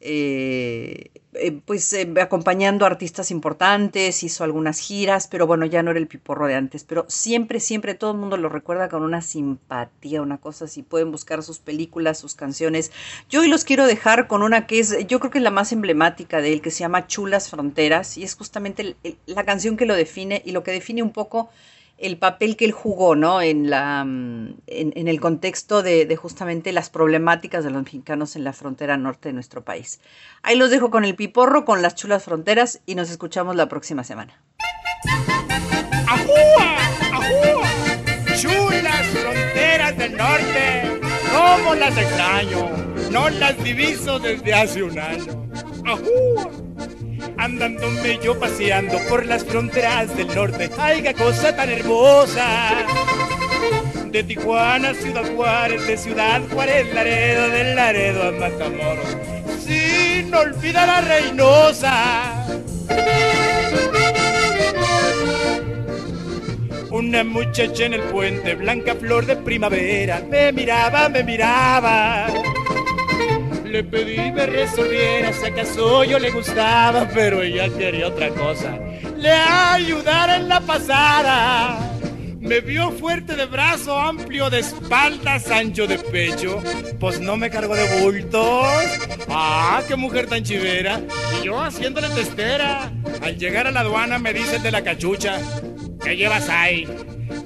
Eh, eh, pues eh, acompañando a artistas importantes, hizo algunas giras, pero bueno, ya no era el piporro de antes, pero siempre, siempre todo el mundo lo recuerda con una simpatía, una cosa así, pueden buscar sus películas, sus canciones. Yo hoy los quiero dejar con una que es, yo creo que es la más emblemática de él, que se llama Chulas Fronteras, y es justamente la canción que lo define y lo que define un poco el papel que él jugó ¿no? en, la, en, en el contexto de, de, justamente las problemáticas de los mexicanos en la frontera norte de nuestro país. Ahí los dejo con el piporro, con las chulas fronteras y nos escuchamos la próxima semana. ¡Ajúa! ¡Ajúa! ¡Chulas fronteras del norte! ¿Cómo las extraño? No las diviso desde hace un año. ¡Ajúa! Andándome yo paseando por las fronteras del norte. ¡Ay, qué cosa tan hermosa! De Tijuana Ciudad Juárez, de Ciudad Juárez, Laredo, del Laredo a Matamoros, sin olvidar a Reynosa. Una muchacha en el puente, blanca flor de primavera, me miraba, me miraba le pedí me resolviera si acaso yo le gustaba, pero ella quería otra cosa. Le ayudara en la pasada. Me vio fuerte de brazo, amplio de espaldas, ancho de pecho. Pues no me cargo de bultos. Ah, qué mujer tan chivera. Y yo haciéndole testera. Al llegar a la aduana me dicen de la cachucha. ¿Qué llevas ahí?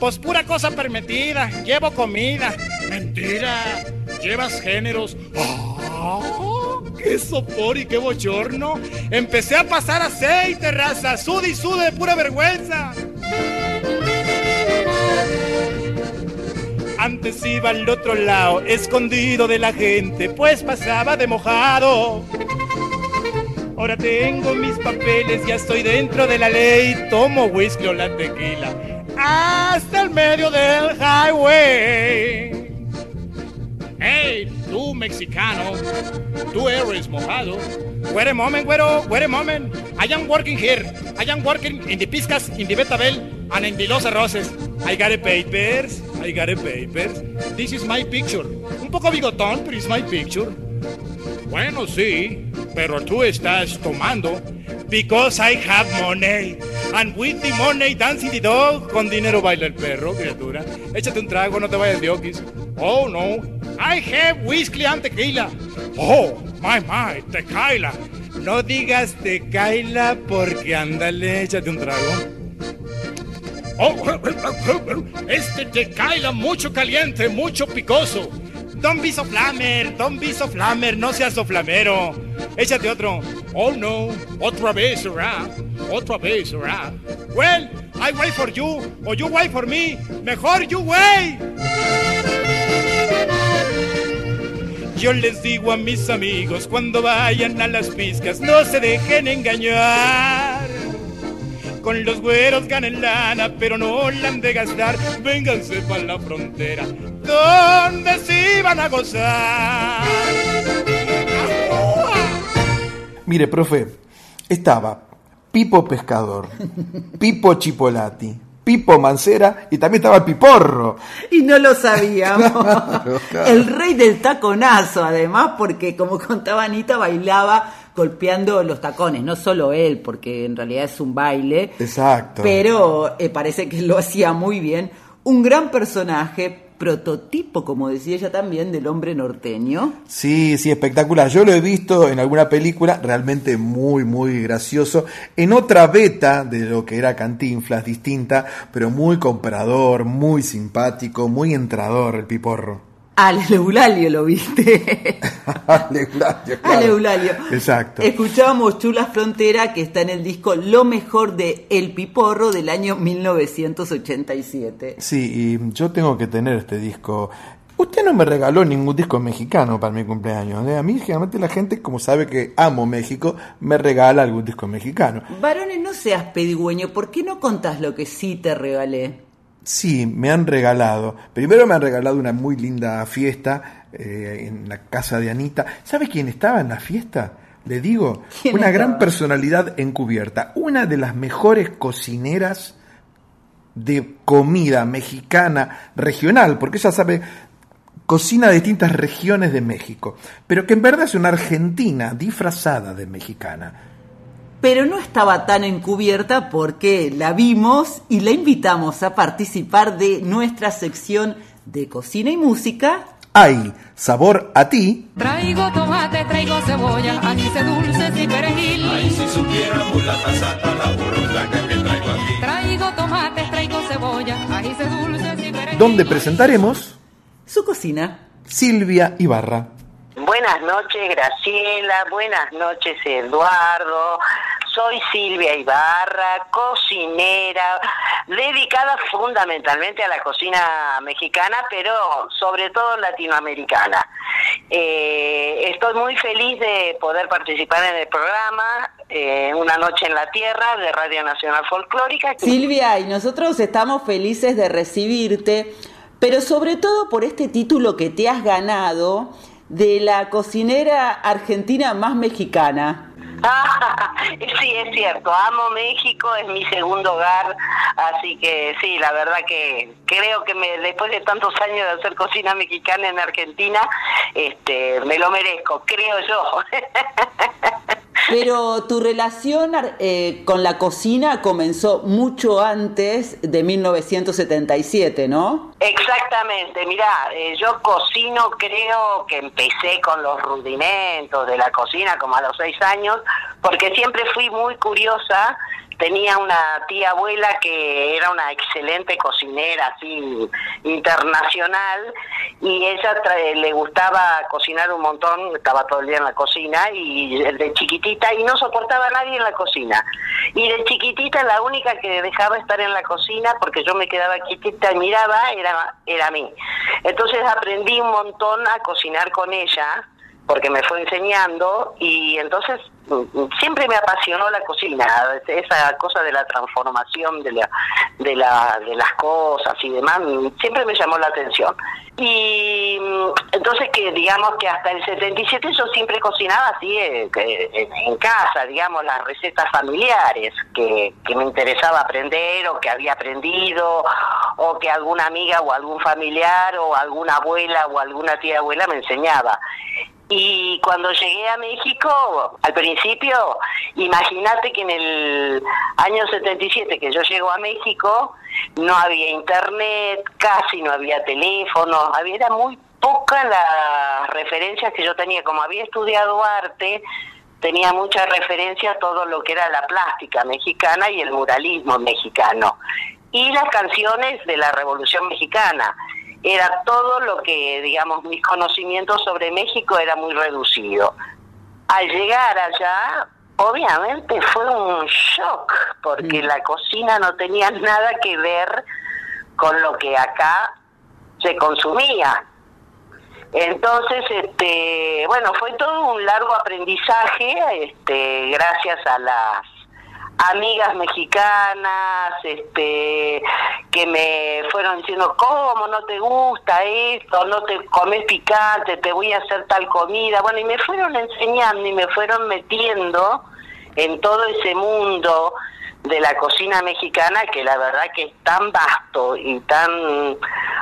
Pues pura cosa permitida. Llevo comida. Mentira. Llevas géneros. ¡Oh! ¡Qué sopor y qué bochorno! Empecé a pasar aceite, raza, sud y sude de pura vergüenza. Antes iba al otro lado, escondido de la gente, pues pasaba de mojado. Ahora tengo mis papeles, ya estoy dentro de la ley, tomo whisky o la tequila, hasta el medio del highway. Hey, tú mexicano, tú eres mojado. Wait a moment, güero, wait a moment. I am working here. I am working in the Piscas, in the Betabel. and in los arroces. I got a papers, I got a papers. This is my picture. Un poco bigotón, pero it's my picture. Bueno, sí, pero tú estás tomando. Because I have money. And with the money dancing the dog. Con dinero baila el perro, criatura. Échate un trago, no te vayas de okis. Oh, no. I have whiskey and tequila. Oh, my, my, tequila. No digas tequila porque ándale, échate un trago. Oh, este tequila mucho caliente, mucho picoso. Don't be so flamer, don't be so flamer, no seas so flamero. Échate otro. Oh no, otra vez, ¿verdad? Otra vez, ¿verdad? Well, I wait for you, or you wait for me. Mejor you wait. Yo les digo a mis amigos cuando vayan a las pizcas, no se dejen engañar. Con los güeros ganen lana, pero no la han de gastar. Vénganse para la frontera, donde se van a gozar. Mire, profe, estaba Pipo Pescador, Pipo Chipolati, Pipo Mancera y también estaba el Piporro. Y no lo sabíamos. El rey del taconazo, además, porque como contaba Anita, bailaba golpeando los tacones. No solo él, porque en realidad es un baile. Exacto. Pero eh, parece que lo hacía muy bien. Un gran personaje, prototipo, como decía ella también, del hombre norteño. Sí, sí, espectacular. Yo lo he visto en alguna película, realmente muy, muy gracioso. En otra beta de lo que era Cantinflas, distinta, pero muy comprador, muy simpático, muy entrador el piporro. Al Eulalio lo viste. Al Eulalio, Al claro. Eulalio. Exacto. Escuchábamos Chula Frontera, que está en el disco Lo mejor de El Piporro del año 1987. Sí, y yo tengo que tener este disco. Usted no me regaló ningún disco mexicano para mi cumpleaños. ¿eh? A mí, generalmente, la gente, como sabe que amo México, me regala algún disco mexicano. Varones, no seas pedigüeño, ¿por qué no contás lo que sí te regalé? Sí, me han regalado. Primero me han regalado una muy linda fiesta eh, en la casa de Anita. ¿Sabe quién estaba en la fiesta? Le digo, ¿Quién una gran personalidad encubierta, una de las mejores cocineras de comida mexicana regional, porque ella sabe cocina de distintas regiones de México, pero que en verdad es una argentina disfrazada de mexicana. Pero no estaba tan encubierta porque la vimos y la invitamos a participar de nuestra sección de cocina y música. Hay sabor a ti, Traigo tomate, traigo cebolla, anís dulces y perejil. Ay, si supiera mulata santa la burrutaca que traigo aquí. Traigo tomate, traigo cebolla, anís dulces y perejil. donde presentaremos su cocina. Silvia Ibarra. Buenas noches, Graciela. Buenas noches, Eduardo. Soy Silvia Ibarra, cocinera, dedicada fundamentalmente a la cocina mexicana, pero sobre todo latinoamericana. Eh, estoy muy feliz de poder participar en el programa eh, Una Noche en la Tierra de Radio Nacional Folclórica. Silvia, y nosotros estamos felices de recibirte, pero sobre todo por este título que te has ganado de la cocinera argentina más mexicana. sí, es cierto, amo México, es mi segundo hogar, así que sí, la verdad que creo que me, después de tantos años de hacer cocina mexicana en Argentina, este, me lo merezco, creo yo. Pero tu relación eh, con la cocina comenzó mucho antes de 1977, ¿no? Exactamente, mira, eh, yo cocino, creo que empecé con los rudimentos de la cocina como a los seis años, porque siempre fui muy curiosa. Tenía una tía abuela que era una excelente cocinera, así internacional, y ella tra- le gustaba cocinar un montón, estaba todo el día en la cocina, y de chiquitita, y no soportaba a nadie en la cocina. Y de chiquitita la única que dejaba estar en la cocina, porque yo me quedaba quietita y miraba, era, era a mí. Entonces aprendí un montón a cocinar con ella, porque me fue enseñando y entonces mm, siempre me apasionó la cocina, esa cosa de la transformación de, la, de, la, de las cosas y demás, siempre me llamó la atención. Y mm, entonces que digamos que hasta el 77 yo siempre cocinaba así eh, en, casa, digamos, las recetas familiares que, que me interesaba aprender o que había aprendido o que alguna amiga o algún familiar o alguna abuela o alguna tía abuela me enseñaba. Y cuando llegué a México, al principio, imagínate que en el año 77 que yo llego a México, no había internet, casi no había teléfono, había, era muy poca las referencias que yo tenía. Como había estudiado arte, tenía mucha referencia a todo lo que era la plástica mexicana y el muralismo mexicano. Y las canciones de la Revolución Mexicana era todo lo que, digamos, mis conocimientos sobre México era muy reducido. Al llegar allá, obviamente fue un shock, porque la cocina no tenía nada que ver con lo que acá se consumía. Entonces, este, bueno, fue todo un largo aprendizaje, este, gracias a las amigas mexicanas este que me fueron diciendo cómo no te gusta esto no te comes picante te voy a hacer tal comida bueno y me fueron enseñando y me fueron metiendo en todo ese mundo de la cocina mexicana que la verdad que es tan vasto y tan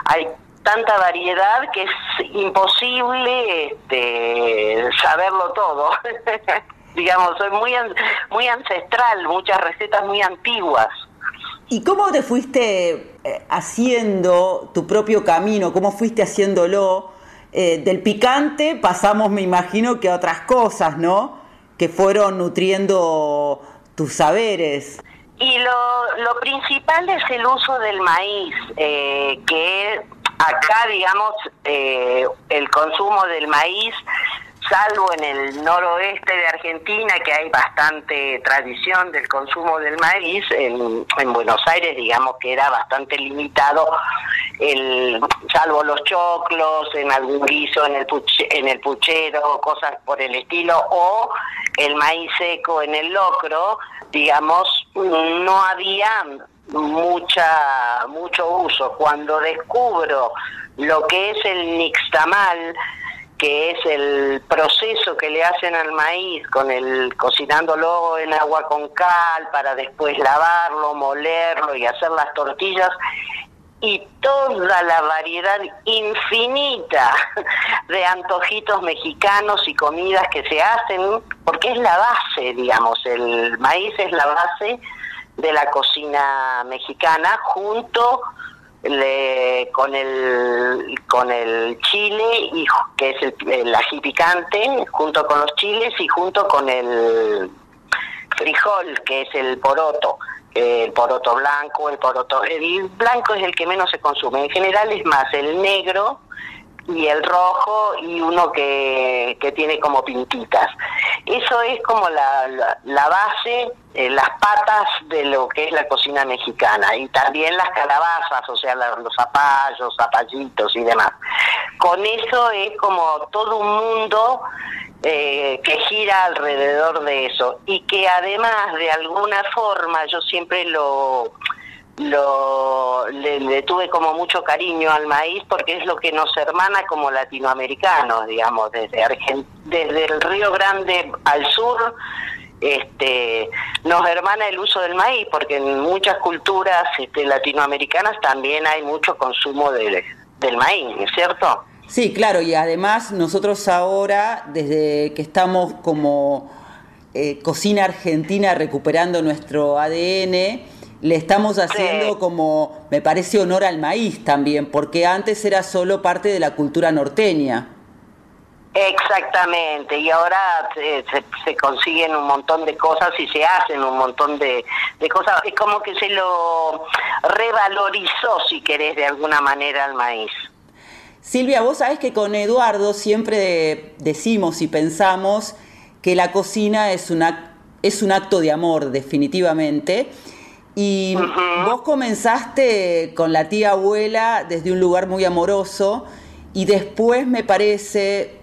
hay tanta variedad que es imposible este, saberlo todo digamos, soy muy, muy ancestral, muchas recetas muy antiguas. ¿Y cómo te fuiste eh, haciendo tu propio camino? ¿Cómo fuiste haciéndolo? Eh, del picante pasamos, me imagino, que a otras cosas, ¿no? Que fueron nutriendo tus saberes. Y lo, lo principal es el uso del maíz, eh, que acá, digamos, el consumo del maíz salvo en el noroeste de Argentina, que hay bastante tradición del consumo del maíz, en, Buenos Aires digamos que era bastante limitado, el, salvo los choclos, en algún guiso, en el, en el puchero, cosas por el estilo, o el maíz seco en el locro, digamos, no había mucha mucho uso. Cuando descubro lo que es el nixtamal, que es el proceso que le hacen al maíz con el cocinándolo en agua con cal para después lavarlo, molerlo y hacer las tortillas y toda la variedad infinita de antojitos mexicanos y comidas que se hacen, porque es la base, digamos, el maíz es la base de la cocina mexicana junto le, con el con el chile y que es el, ají picante junto con los chiles y junto con el frijol que es el poroto. El poroto blanco el poroto el blanco es el que menos se consume. En general es más el negro y el rojo y uno que, que tiene como pintitas. Eso es como la, la, base, eh, las patas de lo que es la cocina mexicana y también las calabazas, o sea, los zapallos, zapallitos y demás. Con eso es como todo un mundo eh, que gira alrededor de eso y que además de alguna forma yo siempre lo lo, le, tuve como mucho cariño al maíz porque es lo que nos hermana como latinoamericanos, digamos, desde, desde el Río Grande al sur, este, nos hermana el uso del maíz porque en muchas culturas este, latinoamericanas también hay mucho consumo de, del maíz, ¿cierto? Sí, claro, y además nosotros ahora, desde que estamos como eh, cocina argentina recuperando nuestro ADN, le estamos haciendo como, me parece, honor al maíz también, porque antes era solo parte de la cultura norteña. Exactamente, y ahora se, consiguen un montón de cosas y se hacen un montón de, de, cosas. Es como que se lo revalorizó, si querés, de alguna manera al maíz. Silvia, vos sabés que con Eduardo siempre decimos y pensamos que la cocina es, una, es un acto de amor, definitivamente y vos comenzaste con la tía abuela desde un lugar muy amoroso y después me parece,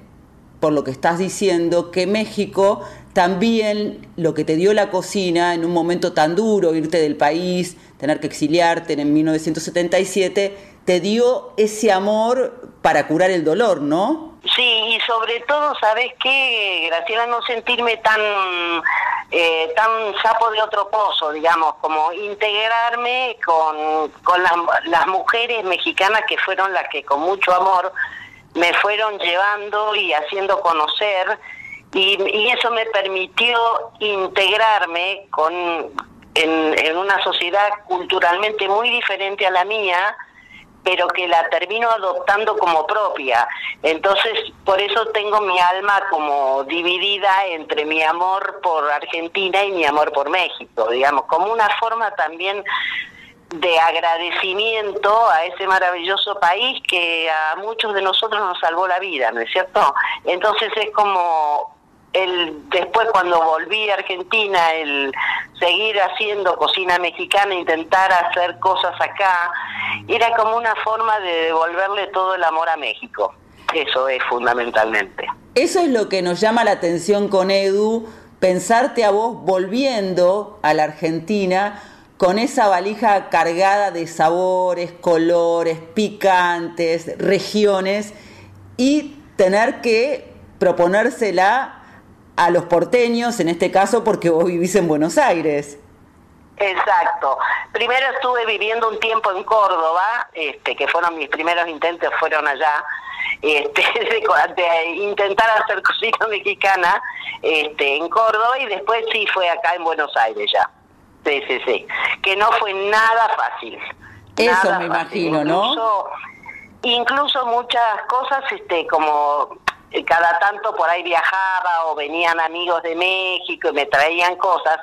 por lo que estás diciendo, que México también lo que te dio la cocina en un momento tan duro, irte del país, tener que exiliarte en 1977, te dio ese amor para curar el dolor, ¿no? Sí, y sobre todo, ¿sabes qué, Graciela? No sentirme tan, eh, tan sapo de otro pozo, digamos, como integrarme con, con las, las mujeres mexicanas que fueron las que con mucho amor me fueron llevando y haciendo conocer, y, y eso me permitió integrarme con, en, en una sociedad culturalmente muy diferente a la mía, pero que la termino adoptando como propia. Entonces, por eso tengo mi alma como dividida entre mi amor por Argentina y mi amor por México, digamos, como una forma también de agradecimiento a ese maravilloso país que a muchos de nosotros nos salvó la vida, ¿no es cierto? Entonces es como el después cuando volví a Argentina el seguir haciendo cocina mexicana intentar hacer cosas acá era como una forma de devolverle todo el amor a México. Eso es fundamentalmente. Eso es lo que nos llama la atención con Edu, pensarte a vos volviendo a la Argentina con esa valija cargada de sabores, colores, picantes, regiones y tener que proponérsela a los porteños, en este caso porque vos vivís en Buenos Aires. Exacto. Primero estuve viviendo un tiempo en Córdoba, este, que fueron mis primeros intentos, fueron allá, este, de, de intentar hacer cocina mexicana este, en Córdoba y después sí fue acá en Buenos Aires ya. Sí, sí, sí. Que no fue nada fácil. Eso Nada me fácil. imagino, ¿no? Incluso, incluso muchas cosas, este, como cada tanto por ahí viajaba o venían amigos de México y me traían cosas.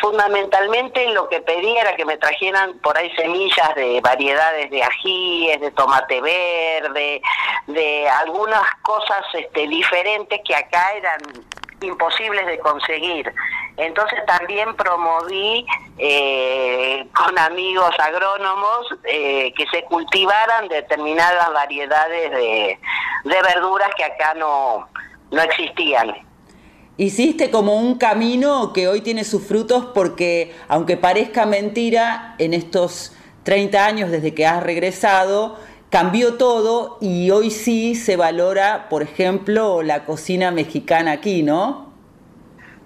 Fundamentalmente lo que pedía era que me trajeran por ahí semillas de variedades de ajíes, de tomate verde, de algunas cosas este, diferentes que acá eran imposibles de conseguir. Entonces también promoví eh, con amigos agrónomos eh, que se cultivaran determinadas variedades de, de verduras que acá no, no existían. Hiciste como un camino que hoy tiene sus frutos porque, aunque parezca mentira, en estos 30 años desde que has regresado, cambió todo y hoy sí se valora, por ejemplo, la cocina mexicana aquí, ¿no?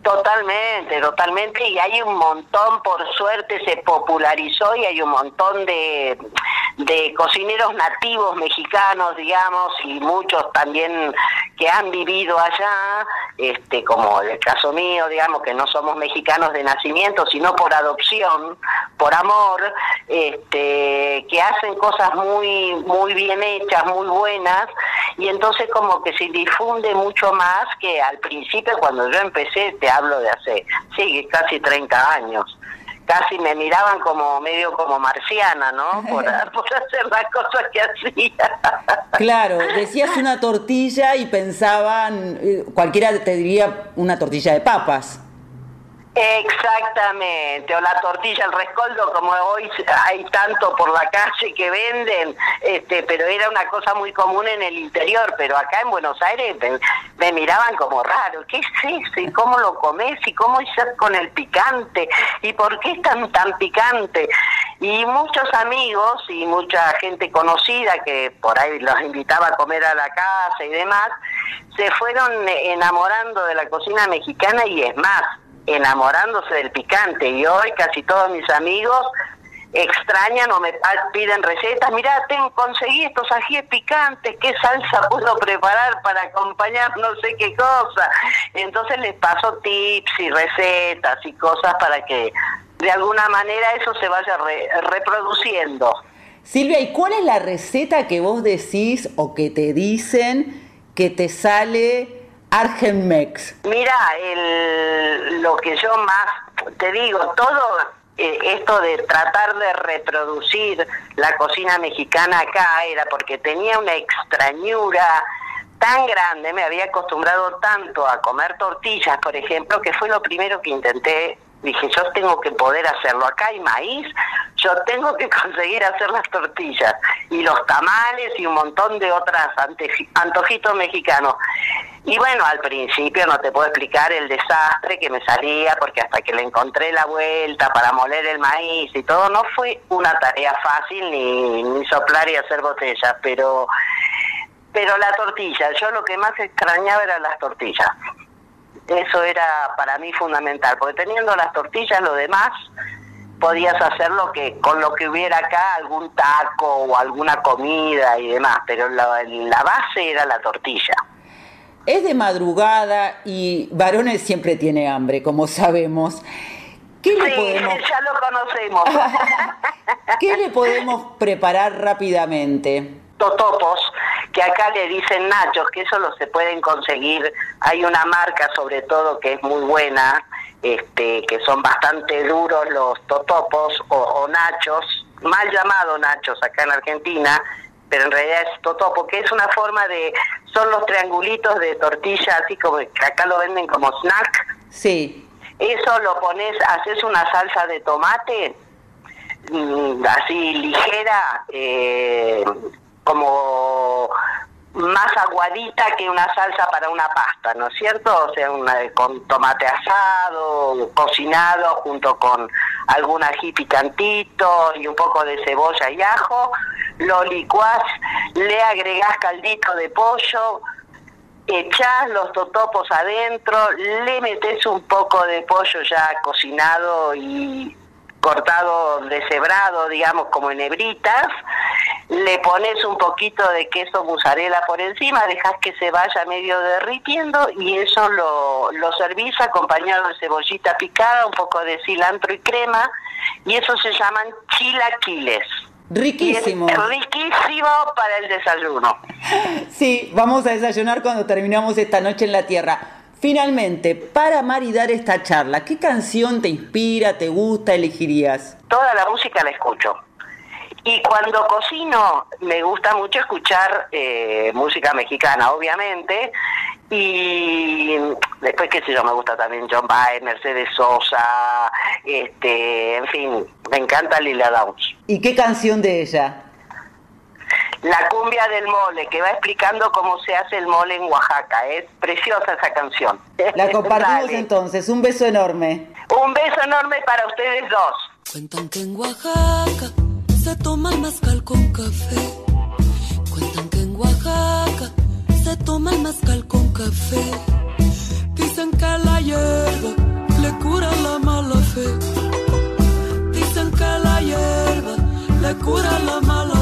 Totalmente, totalmente, y hay un montón, por suerte se popularizó y hay un montón de, de cocineros nativos mexicanos, digamos, y muchos también que han vivido allá, este, como el caso mío, digamos, que no somos mexicanos de nacimiento, sino por adopción, por amor, este, que hacen cosas muy, muy bien hechas, muy buenas, y entonces como que se difunde mucho más que al principio cuando yo empecé, te hablo de hace, sí, casi 30 años. Casi me miraban como medio como marciana, ¿no? Por, por hacer las cosas que hacía. Claro, decías una tortilla y pensaban, eh, cualquiera te diría una tortilla de papas. Exactamente, o la tortilla, el rescoldo, como hoy hay tanto por la calle que venden, este, pero era una cosa muy común en el interior, pero acá en Buenos Aires me, miraban como raro, ¿qué es eso? ¿Y cómo lo comes? ¿Y cómo es con el picante? ¿Y por qué es tan, tan picante? Y muchos amigos y mucha gente conocida que por ahí los invitaba a comer a la casa y demás, se fueron enamorando de la cocina mexicana y es más, enamorándose del picante y hoy casi todos mis amigos extrañan o me piden recetas, mirá, tengo, conseguí estos ajíes picantes, qué salsa puedo preparar para acompañar no sé qué cosa. Entonces les paso tips y recetas y cosas para que de alguna manera eso se vaya re- reproduciendo. Silvia, ¿y cuál es la receta que vos decís o que te dicen que te sale Argenmex? Mira, el, lo que yo más te digo, todo eh, esto de tratar de reproducir la cocina mexicana acá era porque tenía una extrañura tan grande, me había acostumbrado tanto a comer tortillas, por ejemplo, que fue lo primero que intenté Dije, yo tengo que poder hacerlo. Acá hay maíz, yo tengo que conseguir hacer las tortillas y los tamales y un montón de otras antojitos mexicanos. Y bueno, al principio no te puedo explicar el desastre que me salía, porque hasta que le encontré la vuelta para moler el maíz y todo, no fue una tarea fácil ni, ni soplar y hacer botellas, pero, pero la tortilla, yo lo que más extrañaba eran las tortillas. Eso era para mí fundamental, porque teniendo las tortillas, lo demás podías hacer lo que con lo que hubiera acá, algún taco o alguna comida y demás, pero la, la base era la tortilla. Es de madrugada y varones siempre tiene hambre, como sabemos. ¿Qué le Sí, podemos, ya lo conocemos. qué le podemos preparar rápidamente? Totopos, que acá le dicen nachos, que eso lo se pueden conseguir. Hay una marca sobre todo que es muy buena, este, que son bastante duros los totopos o, o nachos, mal llamado nachos acá en Argentina, pero en realidad es totopo, que es una forma de, son los triangulitos de tortilla, así como que acá lo venden como snack. Sí. Eso lo pones, haces una salsa de tomate, mm, así ligera, eh, como más aguadita que una salsa para una pasta, ¿no es cierto? O sea, con tomate asado, cocinado, junto con algún ají picantito y un poco de cebolla y ajo, lo licuás, le agregás caldito de pollo, echás los totopos adentro, le metes un poco de pollo ya cocinado y cortado, deshebrado, digamos, como en hebritas, le pones un poquito de queso mozzarella por encima, dejas que se vaya medio derritiendo y eso lo, lo servís acompañado de cebollita picada, un poco de cilantro y crema, y eso se llaman chilaquiles. Riquísimo. Es riquísimo para el desayuno. Sí, vamos a desayunar cuando terminamos esta noche en la Tierra. Finalmente, para maridar esta charla, ¿qué canción te inspira, te gusta, elegirías? Toda la música la escucho. Y cuando cocino, me gusta mucho escuchar eh, música mexicana, obviamente. Y después, qué sé yo, me gusta también John Baez, Mercedes Sosa, este, en fin, me encanta Lila Downs. ¿Y qué canción de ella? La cumbia del mole, que va explicando cómo se hace el mole en Oaxaca. Es preciosa esa canción. La compartimos entonces. Un beso enorme. Un beso enorme para ustedes dos. Cuentan que en Oaxaca se toma el mezcal con café. Cuentan que en Oaxaca se toma el mezcal con café. Dicen que la hierba le cura la mala fe. Dicen que la hierba le cura la mala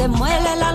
Se muele la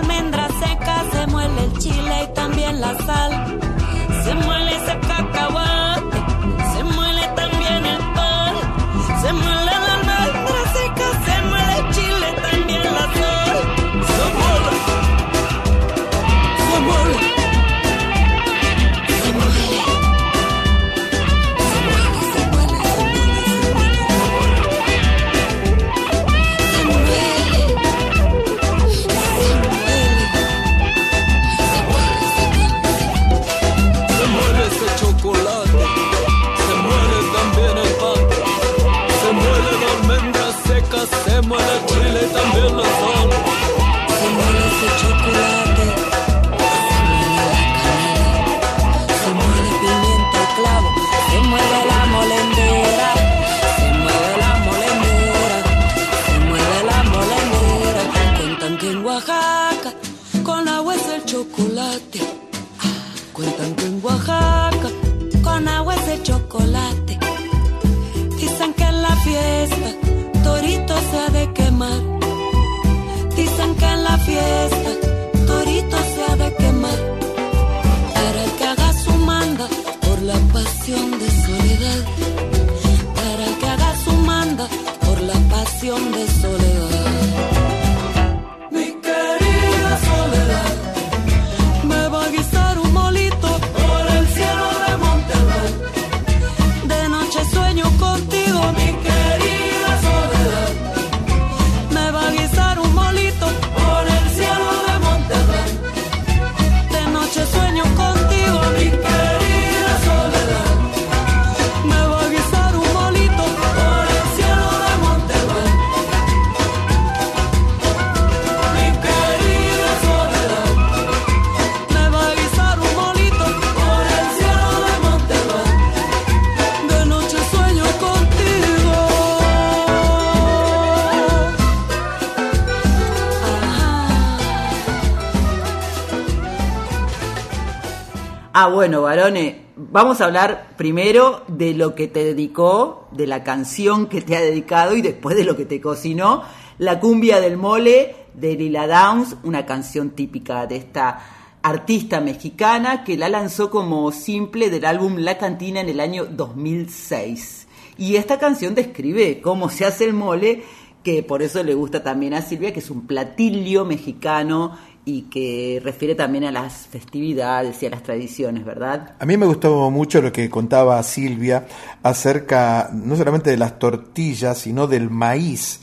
bueno, varones, vamos a hablar primero de lo que te dedicó, de la canción que te ha dedicado y después de lo que te cocinó. La cumbia del mole de Lila Downs, una canción típica de esta artista mexicana que la lanzó como simple del álbum La Cantina en el año 2006. Y esta canción describe cómo se hace el mole, que por eso le gusta también a Silvia, que es un platillo mexicano y que refiere también a las festividades y a las tradiciones, ¿verdad? A mí me gustó mucho lo que contaba Silvia acerca no solamente de las tortillas, sino del maíz,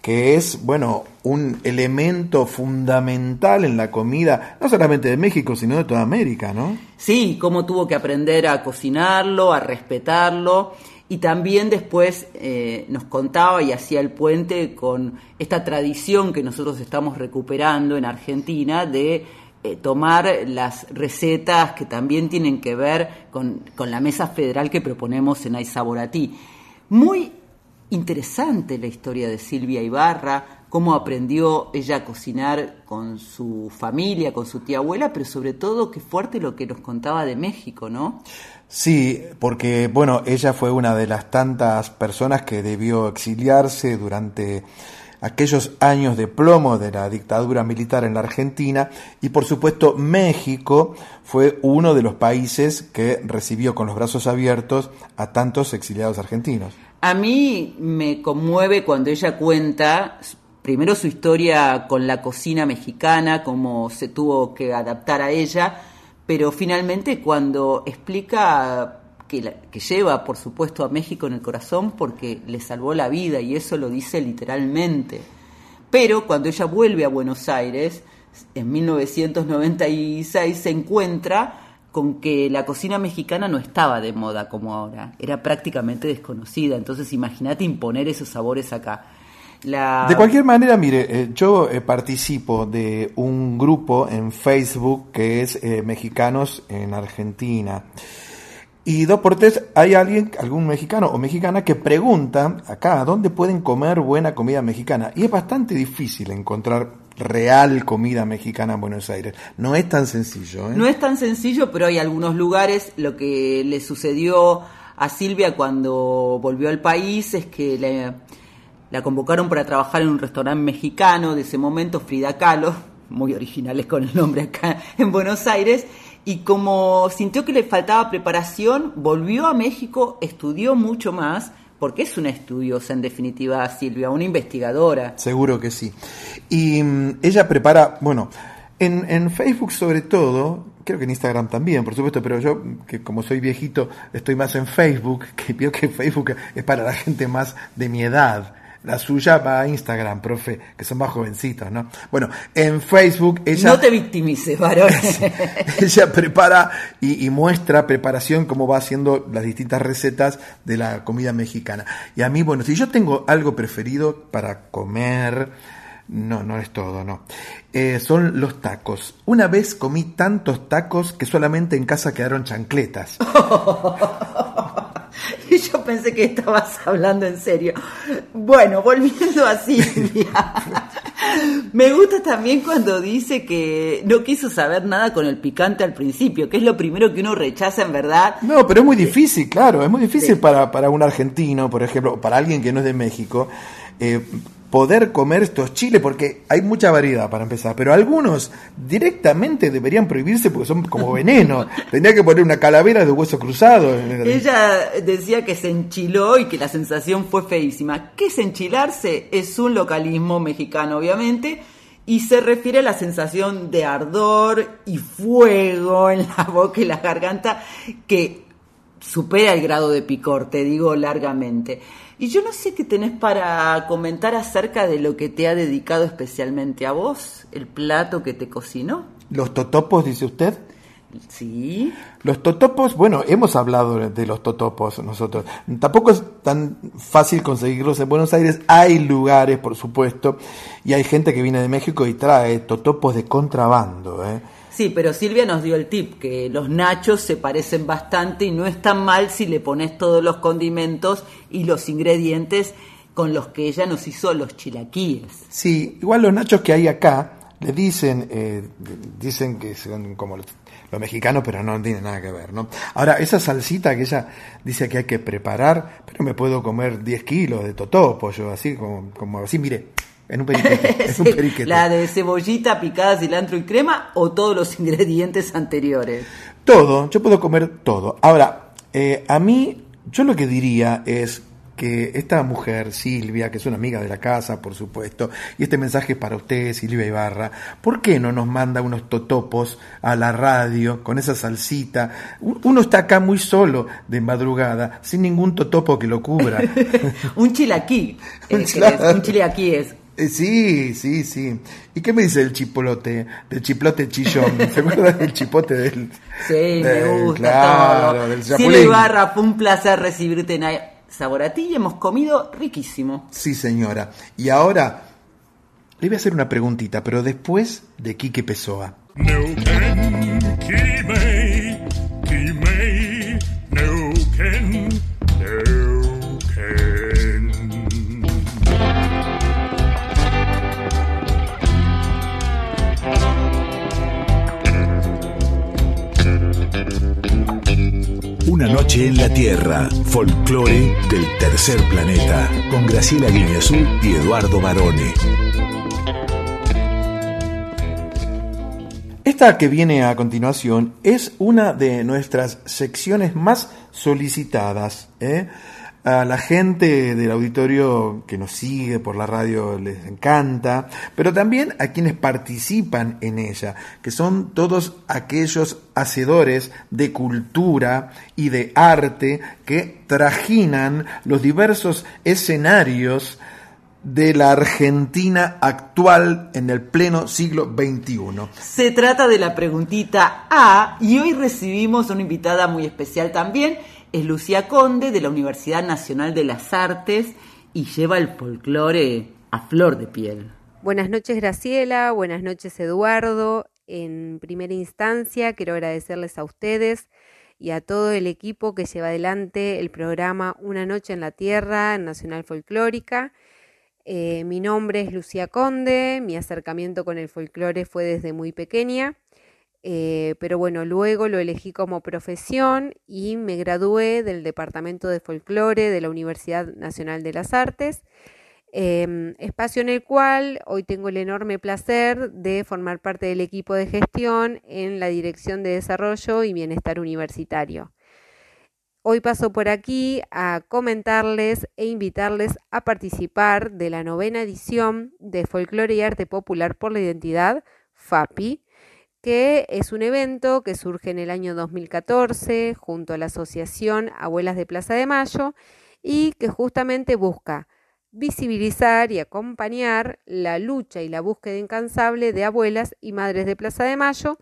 que es, bueno, un elemento fundamental en la comida, no solamente de México, sino de toda América, ¿no? Sí, cómo tuvo que aprender a cocinarlo, a respetarlo y también después eh, nos contaba y hacía el puente con esta tradición que nosotros estamos recuperando en Argentina de eh, tomar las recetas que también tienen que ver con, con la mesa federal que proponemos en Aizaboratí. Muy interesante la historia de Silvia Ibarra, cómo aprendió ella a cocinar con su familia, con su tía abuela, pero sobre todo qué fuerte lo que nos contaba de México, ¿no? Sí, porque bueno, ella fue una de las tantas personas que debió exiliarse durante aquellos años de plomo de la dictadura militar en la Argentina y por supuesto México fue uno de los países que recibió con los brazos abiertos a tantos exiliados argentinos. A mí me conmueve cuando ella cuenta primero su historia con la cocina mexicana, cómo se tuvo que adaptar a ella, pero finalmente cuando explica que, la- que lleva, por supuesto, a México en el corazón porque le salvó la vida y eso lo dice literalmente. Pero cuando ella vuelve a Buenos Aires, en 1996 se encuentra con que la cocina mexicana no estaba de moda como ahora, era prácticamente desconocida, entonces imagínate imponer esos sabores acá. La... De cualquier manera, mire, eh, yo eh, participo de un grupo en Facebook que es eh, Mexicanos en Argentina. Y dos por tres hay alguien, algún mexicano o mexicana que pregunta acá, ¿dónde pueden comer buena comida mexicana? Y es bastante difícil encontrar real comida mexicana en Buenos Aires. No es tan sencillo. ¿eh? No es tan sencillo, pero hay algunos lugares. Lo que le sucedió a Silvia cuando volvió al país es que le- la convocaron para trabajar en un restaurante mexicano de ese momento, Frida Kahlo, muy originales con el nombre acá en Buenos Aires, y como sintió que le faltaba preparación, volvió a México, estudió mucho más, porque es una estudiosa en definitiva Silvia, una investigadora. Seguro que sí. Y mm, ella prepara, bueno, en, Facebook sobre todo, creo que en Instagram también, por supuesto, pero yo, que como soy viejito, estoy más en Facebook, que veo que Facebook es para la gente más de mi edad. La suya va a Instagram, profe, que son más jovencitos, ¿no? Bueno, en Facebook ella... No te victimices, varón. ella prepara y, y muestra preparación, cómo va haciendo las distintas recetas de la comida mexicana. Y a mí, bueno, si yo tengo algo preferido para comer, no, no es todo, no. Eh, son los tacos. Una vez comí tantos tacos que solamente en casa quedaron chancletas. Y yo pensé que estabas hablando en serio. Bueno, volviendo a Silvia. Me gusta también cuando dice que no quiso saber nada con el picante al principio, que es lo primero que uno rechaza en verdad. No, pero es muy difícil, claro, es muy difícil para, para un argentino, por ejemplo, para alguien que no es de México, eh, poder comer estos chiles, porque hay mucha variedad para empezar, pero algunos directamente deberían prohibirse porque son como veneno. Tendría que poner una calavera de hueso cruzado. Ella decía que se enchiló y que la sensación fue feísima. ¿Qué es enchilarse? Es un localismo mexicano, obviamente, y se refiere a la sensación de ardor y fuego en la boca y la garganta que supera el grado de picor, te digo largamente. Y yo no sé qué tenés para comentar acerca de lo que te ha dedicado especialmente a vos, el plato que te cocinó. ¿Los totopos, dice usted? Sí. Los totopos, bueno, hemos hablado de los totopos nosotros. Tampoco es tan fácil conseguirlos en Buenos Aires. Hay lugares, por supuesto, y hay gente que viene de México y trae totopos de contrabando. ¿eh? Sí, pero Silvia nos dio el tip, que los nachos se parecen bastante y no es tan mal si le pones todos los condimentos y los ingredientes con los que ella nos hizo los chilaquíes. Sí, igual los nachos que hay acá le dicen, eh, dicen que son como los, mexicanos, pero no tiene nada que ver, ¿no? Ahora, esa salsita que ella dice que hay que preparar, pero me puedo comer 10 kilos de totopo, yo así, como, como así, mire, en un periquete. es un periquete. La de cebollita picada, cilantro y crema o todos los ingredientes anteriores. Todo, yo puedo comer todo. Ahora, eh, a mí, yo lo que diría es que esta mujer, Silvia, que es una amiga de la casa, por supuesto, y este mensaje es para usted, Silvia Ibarra, ¿por qué no nos manda unos totopos a la radio con esa salsita? Uno está acá muy solo de madrugada, sin ningún totopo que lo cubra. un chilaquí. Un eh, es- un chilaquí es. Eh, Sí, sí, sí. ¿Y qué me dice el chipolote? Del chiplote chillón. ¿Se acuerdan del chipote del... Sí, me gusta claro, todo. del Silvia? Ibarra, fue un placer recibirte en Sabor a ti y hemos comido riquísimo. Sí, señora. Y ahora le voy a hacer una preguntita, pero después de Quique Pessoa. Neuquén, Una noche en la Tierra, folclore del tercer planeta, con Graciela Guineazú y Eduardo Barone. Esta que viene a continuación es una de nuestras secciones más solicitadas. ¿eh? A la gente del auditorio que nos sigue por la radio les encanta, pero también a quienes participan en ella, que son todos aquellos hacedores de cultura y de arte que trajinan los diversos escenarios de la Argentina actual en el pleno siglo XXI. Se trata de la preguntita A y hoy recibimos una invitada muy especial también. Es Lucía Conde de la Universidad Nacional de las Artes y lleva el folclore a flor de piel. Buenas noches Graciela, buenas noches Eduardo. En primera instancia quiero agradecerles a ustedes y a todo el equipo que lleva adelante el programa Una Noche en la Tierra Nacional Folclórica. Eh, mi nombre es Lucía Conde, mi acercamiento con el folclore fue desde muy pequeña, eh, pero bueno, luego lo elegí como profesión y me gradué del Departamento de Folclore de la Universidad Nacional de las Artes, eh, espacio en el cual hoy tengo el enorme placer de formar parte del equipo de gestión en la Dirección de Desarrollo y Bienestar Universitario. Hoy paso por aquí a comentarles e invitarles a participar de la novena edición de Folclore y Arte Popular por la Identidad, FAPI, que es un evento que surge en el año 2014 junto a la Asociación Abuelas de Plaza de Mayo y que justamente busca visibilizar y acompañar la lucha y la búsqueda incansable de abuelas y madres de Plaza de Mayo,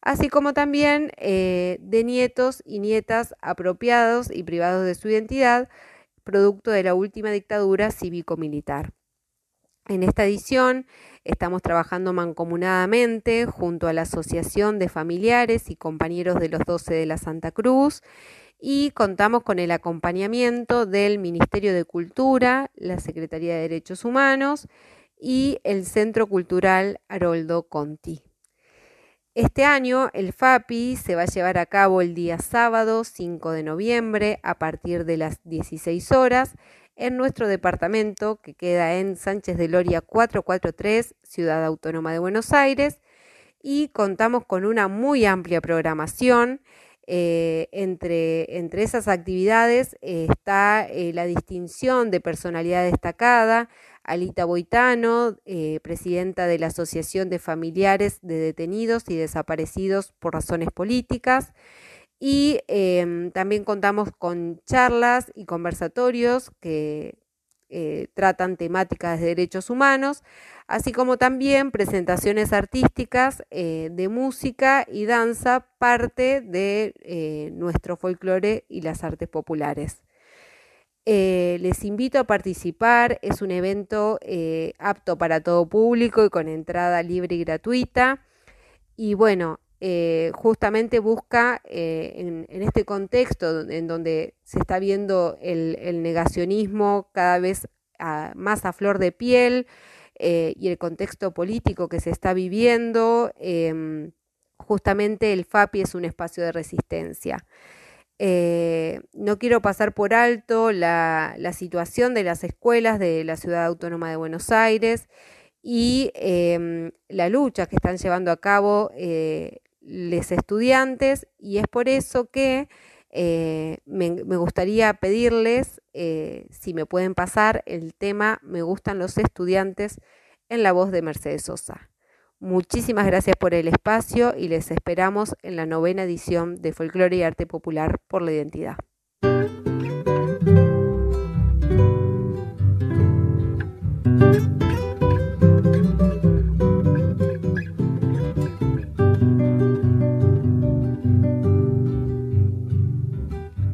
así como también eh, de nietos y nietas apropiados y privados de su identidad, producto de la última dictadura cívico-militar. En esta edición estamos trabajando mancomunadamente junto a la Asociación de Familiares y Compañeros de los 12 de la Santa Cruz y contamos con el acompañamiento del Ministerio de Cultura, la Secretaría de Derechos Humanos y el Centro Cultural Haroldo Conti. Este año el FAPI se va a llevar a cabo el día sábado 5 de noviembre a partir de las 16 horas en nuestro departamento que queda en Sánchez de Loria 443, Ciudad Autónoma de Buenos Aires, y contamos con una muy amplia programación. Eh, entre, entre, esas actividades eh, está eh, la distinción de personalidad destacada, Alita Boitano, presidenta de la Asociación de Familiares de Detenidos y Desaparecidos por Razones Políticas. Y em, también contamos con charlas y conversatorios que eh, tratan temáticas de derechos humanos, así como también presentaciones artísticas eh, de música y danza, parte de nuestro folclore y las artes populares. Eh, les invito a participar, es un evento eh, apto para todo público y con entrada libre y gratuita. Y bueno, eh, justamente busca en, este contexto en donde se está viendo el, negacionismo cada vez más a flor de piel y el contexto político que se está viviendo, em, justamente el FAPI es un espacio de resistencia. Eh, no quiero pasar por alto la, situación de las escuelas de la Ciudad Autónoma de Buenos Aires y em, la lucha que están llevando a cabo eh, los estudiantes y es por eso que eh, me, gustaría pedirles si me pueden pasar el tema Me gustan los estudiantes en la voz de Mercedes Sosa. Muchísimas gracias por el espacio y les esperamos en la novena edición de Folclore y Arte Popular por la Identidad.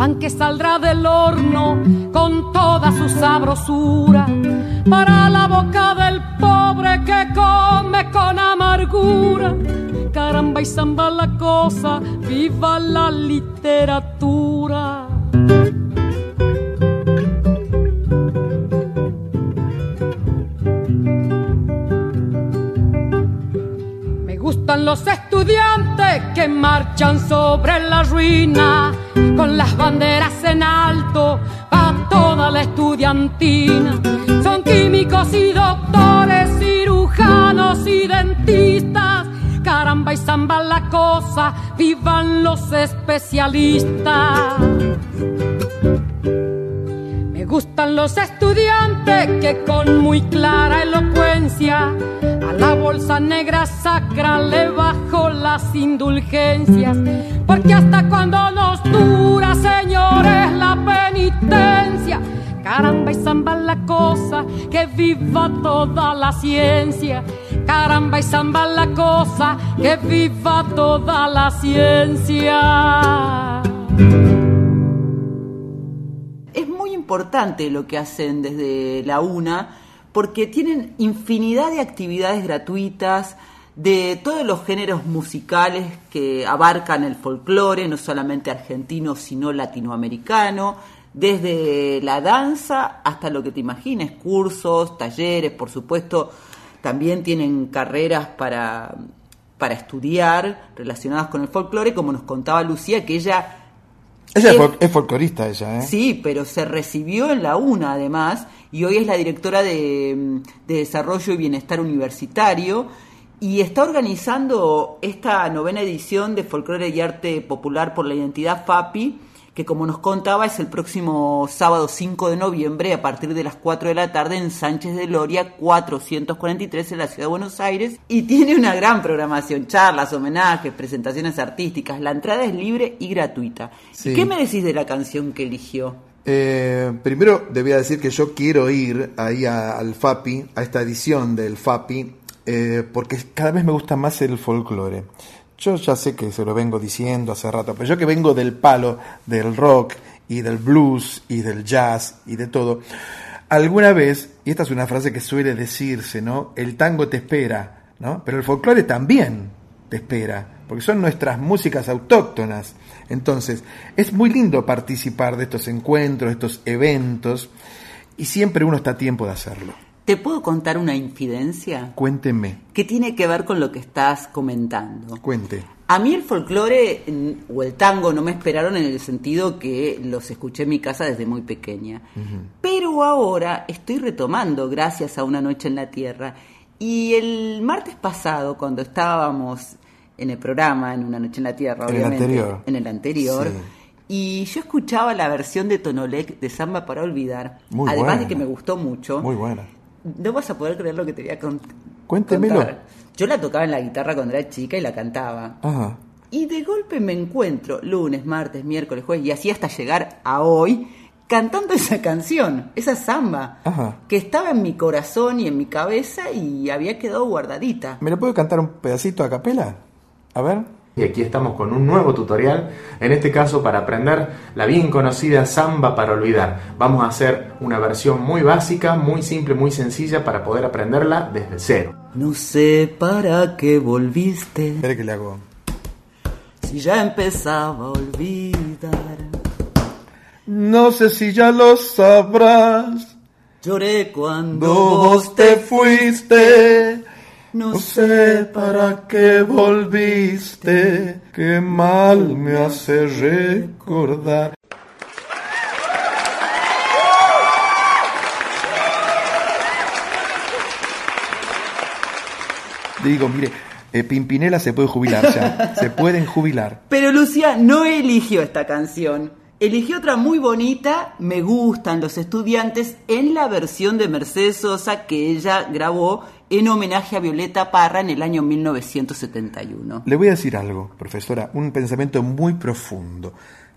pan que saldrá del horno con toda su sabrosura para la boca del pobre que come con amargura caramba y zamba la cosa, viva la literatura. Me gustan los estudiantes que marchan sobre la ruina, con las banderas en alto, a toda la estudiantina. Son químicos y doctores, cirujanos y dentistas caramba y zamba la cosa, vivan los especialistas. Los estudiantes que con muy clara elocuencia a la bolsa negra sacra le bajo las indulgencias, porque hasta cuando nos dura, señores, la penitencia caramba y zamba la cosa, que viva toda la ciencia. Caramba y zamba la cosa, que viva toda la ciencia. Importante lo que hacen desde la UNA porque tienen infinidad de actividades gratuitas, de todos los géneros musicales que abarcan el folclore, no solamente argentino, sino latinoamericano, desde la danza hasta lo que te imagines, cursos, talleres, por supuesto, también tienen carreras para, para estudiar relacionadas con el folclore, como nos contaba Lucía, que ella... Ella es, fol- es folclorista, ella, ¿eh? Sí, pero se recibió en la UNA además y hoy es la directora de, de Desarrollo y Bienestar Universitario y está organizando esta novena edición de Folclore y Arte Popular por la Identidad FAPI, que como nos contaba es el próximo sábado 5 de noviembre a partir de las 4 de la tarde en Sánchez de Loria 443 en la ciudad de Buenos Aires y tiene una gran programación, charlas, homenajes, presentaciones artísticas. La entrada es libre y gratuita. Sí. ¿Y qué me decís de la canción que eligió? Eh, primero debía decir que yo quiero ir ahí a- al FAPI, a esta edición del FAPI, eh, porque cada vez me gusta más el folclore. Yo ya sé que se lo vengo diciendo hace rato, pero yo que vengo del palo del rock y del blues y del jazz y de todo, alguna vez, y esta es una frase que suele decirse, ¿no? El tango te espera, ¿no? Pero el folclore también te espera, porque son nuestras músicas autóctonas. Entonces, es muy lindo participar de estos encuentros, de estos eventos, y siempre uno está a tiempo de hacerlo. ¿Te puedo contar una infidencia? Cuénteme, que tiene que ver con lo que estás comentando. cuente. A mí el folclore o el tango no me esperaron en el sentido que los escuché en mi casa desde muy pequeña. Pero ahora estoy retomando gracias a Una Noche en la Tierra. Y el martes pasado, cuando estábamos en el programa, en Una Noche en la Tierra, En el obviamente, anterior. en el anterior, Sí. y yo escuchaba la versión de Tonolec de Samba para Olvidar, Muy además buena. de que me gustó mucho. Muy buena. No vas a poder creer lo que te voy a con- Cuéntemelo. contar. Yo la tocaba en la guitarra cuando era chica y la cantaba. Ajá. Y de golpe me encuentro lunes, martes, miércoles, jueves y así hasta llegar a hoy cantando esa canción, esa samba, Ajá. que estaba en mi corazón y en mi cabeza y había quedado guardadita. ¿Me lo puedo cantar un pedacito a capela? A ver. Y aquí estamos con un nuevo tutorial, en este caso para aprender la bien conocida samba para olvidar. Vamos a hacer una versión muy básica, muy simple, muy sencilla para poder aprenderla desde cero. No sé para qué volviste. Espera que le hago. Si ya empezaba a olvidar. No sé si ya lo sabrás. Lloré cuando Vos te fuiste. No sé para qué volviste. Qué mal me hace recordar. Digo, mire, eh, Pimpinela se puede jubilar ya. Se pueden jubilar. Pero Lucía no eligió esta canción. Eligió otra muy bonita, Me gustan los estudiantes, en la versión de Mercedes Sosa que ella grabó en homenaje a Violeta Parra en el año 1971. Le voy a decir algo, profesora, un pensamiento muy profundo.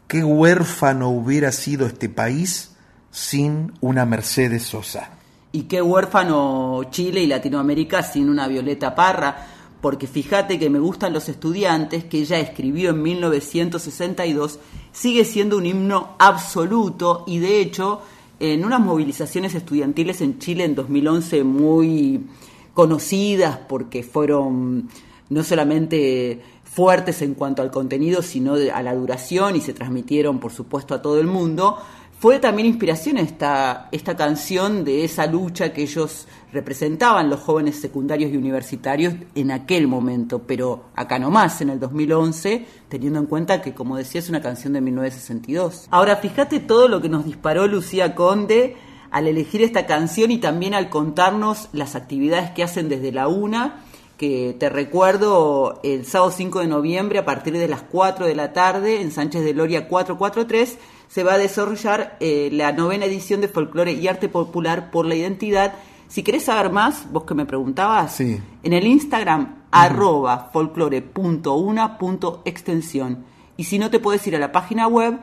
¿Qué huérfano hubiera sido este país sin una Mercedes Sosa? Y qué huérfano Chile y Latinoamérica sin una Violeta Parra, porque fíjate que me gustan los estudiantes, que ella escribió en 1962, sigue siendo un himno absoluto y de hecho en unas movilizaciones estudiantiles en Chile en 2011 muy conocidas porque fueron no solamente fuertes en cuanto al contenido, sino a la duración y se transmitieron, por supuesto, a todo el mundo. Fue también inspiración esta, esta canción de esa lucha que ellos representaban, los jóvenes secundarios y universitarios, en aquel momento, pero acá nomás, en el 2011, teniendo en cuenta que, como decía, es una canción de 1962. Ahora, fíjate todo lo que nos disparó Lucía Conde al elegir esta canción y también al contarnos las actividades que hacen desde la UNA que te recuerdo el sábado 5 de noviembre a partir de las 4 de la tarde en Sánchez de Loria 443 se va a desarrollar eh, la novena edición de Folclore y Arte Popular por la Identidad. Si querés saber más, vos que me preguntabas, Sí. en el Instagram arroba folclore.una.extensión y si no te puedes ir a la página web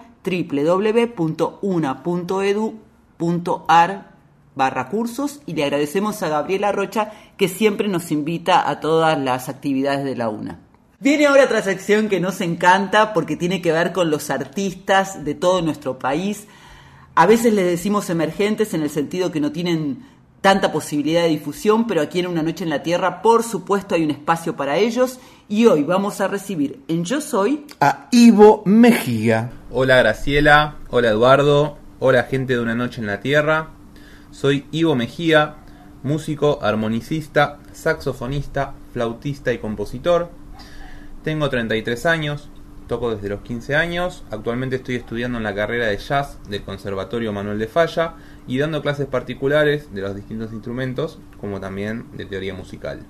www.una.edu.ar barra cursos y le agradecemos a Gabriela Rocha que siempre nos invita a todas las actividades de la UNA. Viene ahora otra sección que nos encanta porque tiene que ver con los artistas de todo nuestro país. A veces les decimos emergentes en el sentido que no tienen tanta posibilidad de difusión, pero aquí en Una Noche en la Tierra, por supuesto, hay un espacio para ellos. Y hoy vamos a recibir en Yo Soy a Ivo Mejía. Hola Graciela, hola Eduardo, hola gente de Una Noche en la Tierra. Soy Ivo Mejía, músico, armonicista, saxofonista, flautista y compositor. Tengo 33 años, toco desde los 15 años. Actualmente estoy estudiando en la carrera de jazz del Conservatorio Manuel de Falla y dando clases particulares de los distintos instrumentos, como también de teoría musical.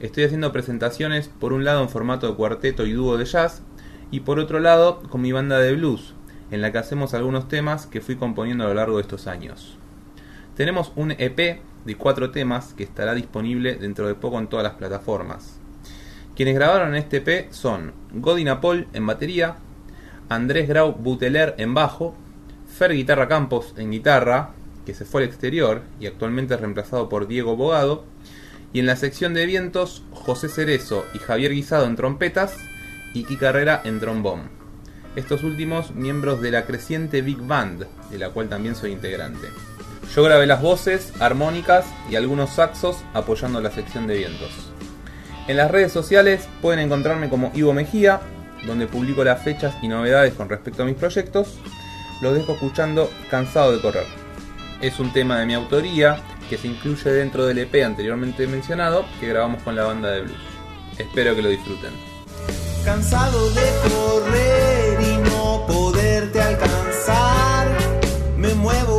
Estoy haciendo presentaciones por un lado en formato de cuarteto y dúo de jazz y por otro lado con mi banda de blues, en la que hacemos algunos temas que fui componiendo a lo largo de estos años. Tenemos un EP de cuatro temas que estará disponible dentro de poco en todas las plataformas. Quienes grabaron este EP son Godina Paul en batería, Andrés Grau Buteler en bajo, Fer Guitarra Campos en guitarra, que se fue al exterior y actualmente es reemplazado por Diego Bogado, y en la sección de vientos José Cerezo y Javier Guisado en trompetas y Kika Carrera en trombón. Estos últimos miembros de la creciente Big Band, de la cual también soy integrante. Yo grabé las voces, armónicas y algunos saxos apoyando la sección de vientos. En las redes sociales pueden encontrarme como Ivo Mejía, donde publico las fechas y novedades con respecto a mis proyectos. Los dejo escuchando Cansado de Correr. Es un tema de mi autoría que se incluye dentro del EP anteriormente mencionado que grabamos con la banda de blues. Espero que lo disfruten. Cansado de correr muevo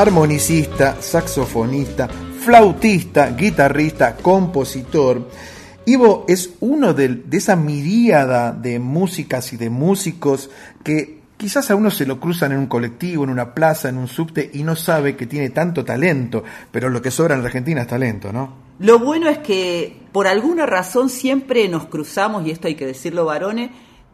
armonicista, saxofonista, flautista, guitarrista, compositor. Ivo es uno de, de esa miríada de músicas y de músicos que quizás a uno se lo cruzan en un colectivo, en una plaza, en un subte y no sabe que tiene tanto talento, pero lo que sobra en la Argentina es talento, ¿no? Lo bueno es que por alguna razón siempre nos cruzamos, y esto hay que decirlo varones,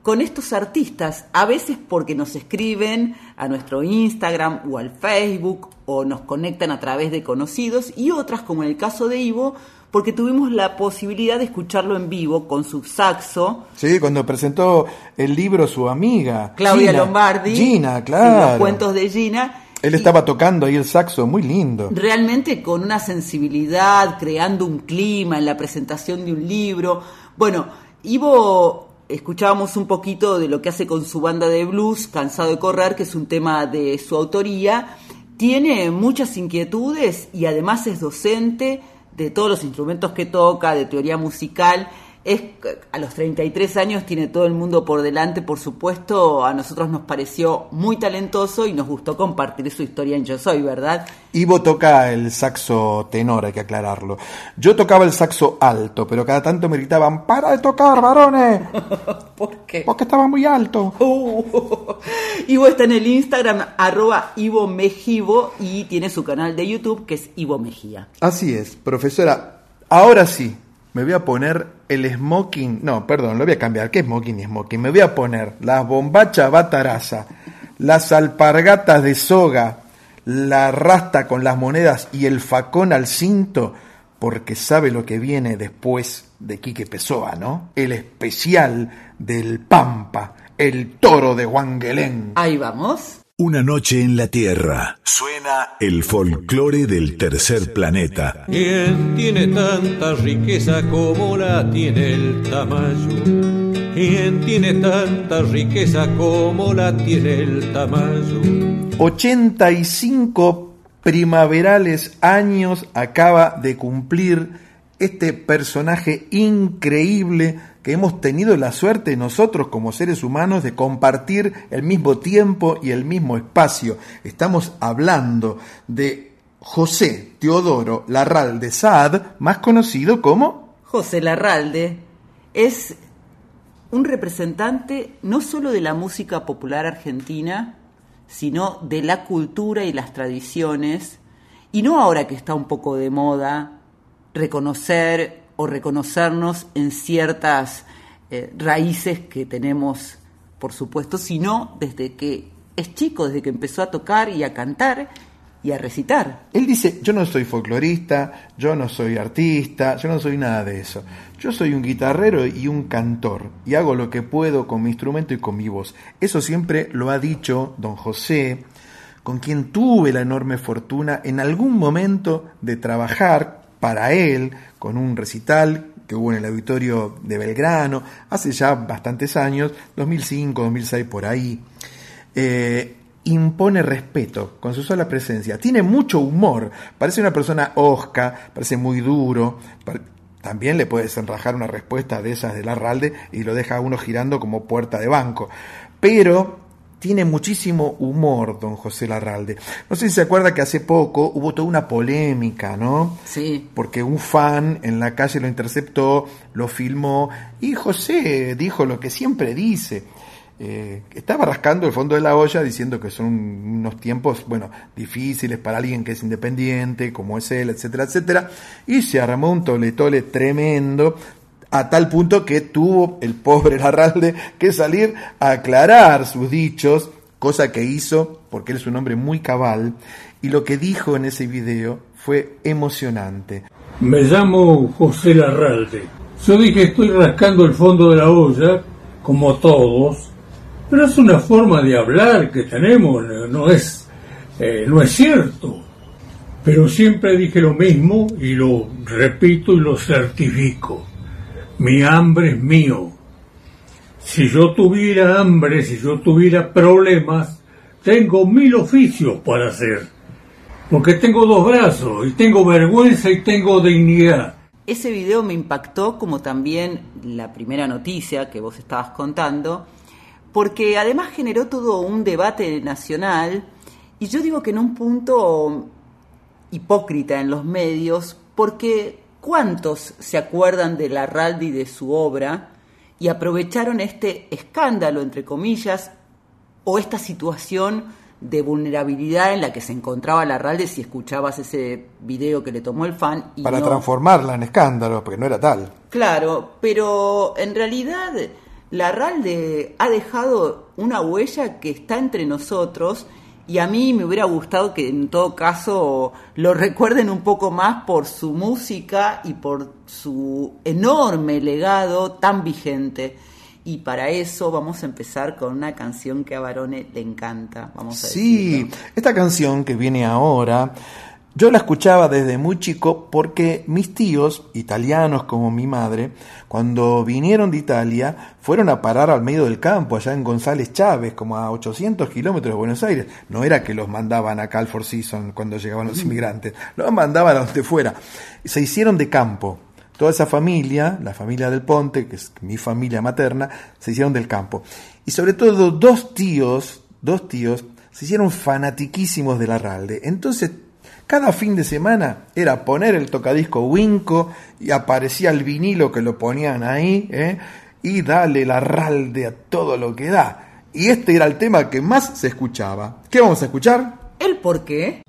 con estos artistas, a veces porque nos escriben a nuestro Instagram o al Facebook o nos conectan a través de conocidos y otras, como en el caso de Ivo, porque tuvimos la posibilidad de escucharlo en vivo con su saxo. Sí, cuando presentó el libro su amiga. Claudia Gina. Lombardi. Gina, claro. los cuentos de Gina. Él estaba tocando ahí el saxo, muy lindo. Realmente con una sensibilidad, creando un clima en la presentación de un libro. Bueno, Ivo escuchábamos un poquito de lo que hace con su banda de blues, Cansado de Correr, que es un tema de su autoría. Tiene muchas inquietudes y además es docente de todos los instrumentos que toca, de teoría musical. Es, a los 33 años tiene todo el mundo por delante, por supuesto, a nosotros nos pareció muy talentoso y nos gustó compartir su historia en Yo Soy, ¿verdad? Ivo toca el saxo tenor, hay que aclararlo. Yo tocaba el saxo alto, pero cada tanto me gritaban, ¡para de tocar, varones! ¿Por qué? Porque estaba muy alto. Ivo está en el Instagram, arroba Ivo Mejivo, y tiene su canal de YouTube que es Ivo Mejía. Así es, profesora. Ahora sí, me voy a poner el smoking, no, perdón, lo voy a cambiar, ¿qué smoking y smoking? Me voy a poner las bombachas bataraza, las alpargatas de soga, la rasta con las monedas y el facón al cinto, porque sabe lo que viene después de Quique Pessoa, ¿no? El especial del Pampa, el toro de Guanguelén. Ahí vamos. Una noche en la Tierra. Suena el folclore del tercer planeta. ¿Quién tiene tanta riqueza como la tiene el Tamayo? ¿Quién tiene tanta riqueza como la tiene el Tamayo? 85 primaverales años acaba de cumplir este personaje increíble que hemos tenido la suerte nosotros como seres humanos de compartir el mismo tiempo y el mismo espacio. Estamos hablando de José Teodoro Larralde Saad, más conocido como... José Larralde es un representante no solo de la música popular argentina, sino de la cultura y las tradiciones, y no ahora que está un poco de moda reconocer o reconocernos en ciertas eh, raíces que tenemos, por supuesto, sino desde que es chico, desde que empezó a tocar y a cantar y a recitar. Él dice, yo no soy folclorista, yo no soy artista, yo no soy nada de eso. Yo soy un guitarrero y un cantor y hago lo que puedo con mi instrumento y con mi voz. Eso siempre lo ha dicho don José, con quien tuve la enorme fortuna en algún momento de trabajar para él con un recital que hubo en el auditorio de Belgrano hace ya bastantes años, 2005, 2006 por ahí. Eh, impone respeto con su sola presencia. Tiene mucho humor, parece una persona osca, parece muy duro. También le puedes enrajar una respuesta de esas de Larralde y lo deja a uno girando como puerta de banco. Pero tiene muchísimo humor, don José Larralde. No sé si se acuerda que hace poco hubo toda una polémica, ¿no? Sí. Porque un fan en la calle lo interceptó, lo filmó y José dijo lo que siempre dice. Eh, estaba rascando el fondo de la olla diciendo que son unos tiempos, bueno, difíciles para alguien que es independiente, como es él, etcétera, etcétera, y se armó un tole tole tremendo, a tal punto que tuvo el pobre Larralde que salir a aclarar sus dichos, cosa que hizo porque él es un hombre muy cabal, y lo que dijo en ese video fue emocionante. Me llamo José Larralde. Yo dije estoy rascando el fondo de la olla, como todos, pero es una forma de hablar que tenemos, no es, eh, no es cierto. Pero siempre dije lo mismo y lo repito y lo certifico. Mi hambre es mío. Si yo tuviera hambre, si yo tuviera problemas, tengo mil oficios para hacer. Porque tengo dos brazos y tengo vergüenza y tengo dignidad. Ese video me impactó como también la primera noticia que vos estabas contando, porque además generó todo un debate nacional y yo digo que en un punto hipócrita en los medios, porque ¿cuántos se acuerdan de Larralde y de su obra y aprovecharon este escándalo, entre comillas, o esta situación de vulnerabilidad en la que se encontraba Larralde si escuchabas ese video que le tomó el fan. Y Para no- transformarla en escándalo, porque no era tal. Claro, pero en realidad Larralde ha dejado una huella que está entre nosotros y a mí me hubiera gustado que en todo caso lo recuerden un poco más por su música y por su enorme legado tan vigente. Y para eso vamos a empezar con una canción que a Barone le encanta. Vamos a Sí, decirlo. esta canción que viene ahora, yo la escuchaba desde muy chico porque mis tíos, italianos como mi madre, cuando vinieron de Italia, fueron a parar al medio del campo, allá en González Chávez, como a 800 kilómetros de Buenos Aires. No era que los mandaban acá al Four Seasons cuando llegaban los inmigrantes, los mandaban a donde fuera. Se hicieron de campo. Toda esa familia, la familia del Ponte, que es mi familia materna, se hicieron del campo. Y sobre todo dos tíos, dos tíos, se hicieron fanatiquísimos de la Ralde. Entonces, cada fin de semana era poner el tocadisco Winco y aparecía el vinilo que lo ponían ahí, ¿eh? y dale la Ralde a todo lo que da. Y este era el tema que más se escuchaba. ¿Qué vamos a escuchar? ¿El por qué?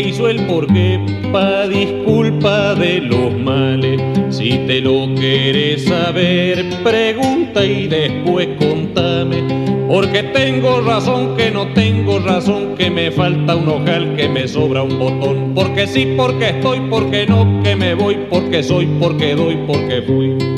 Hizo el porqué, pa' disculpa de los males. Si te lo quieres saber, pregunta y después contame. Porque tengo razón que no tengo razón, que me falta un ojal, que me sobra un botón. Porque sí, porque estoy, porque no, que me voy, porque soy, porque doy, porque fui.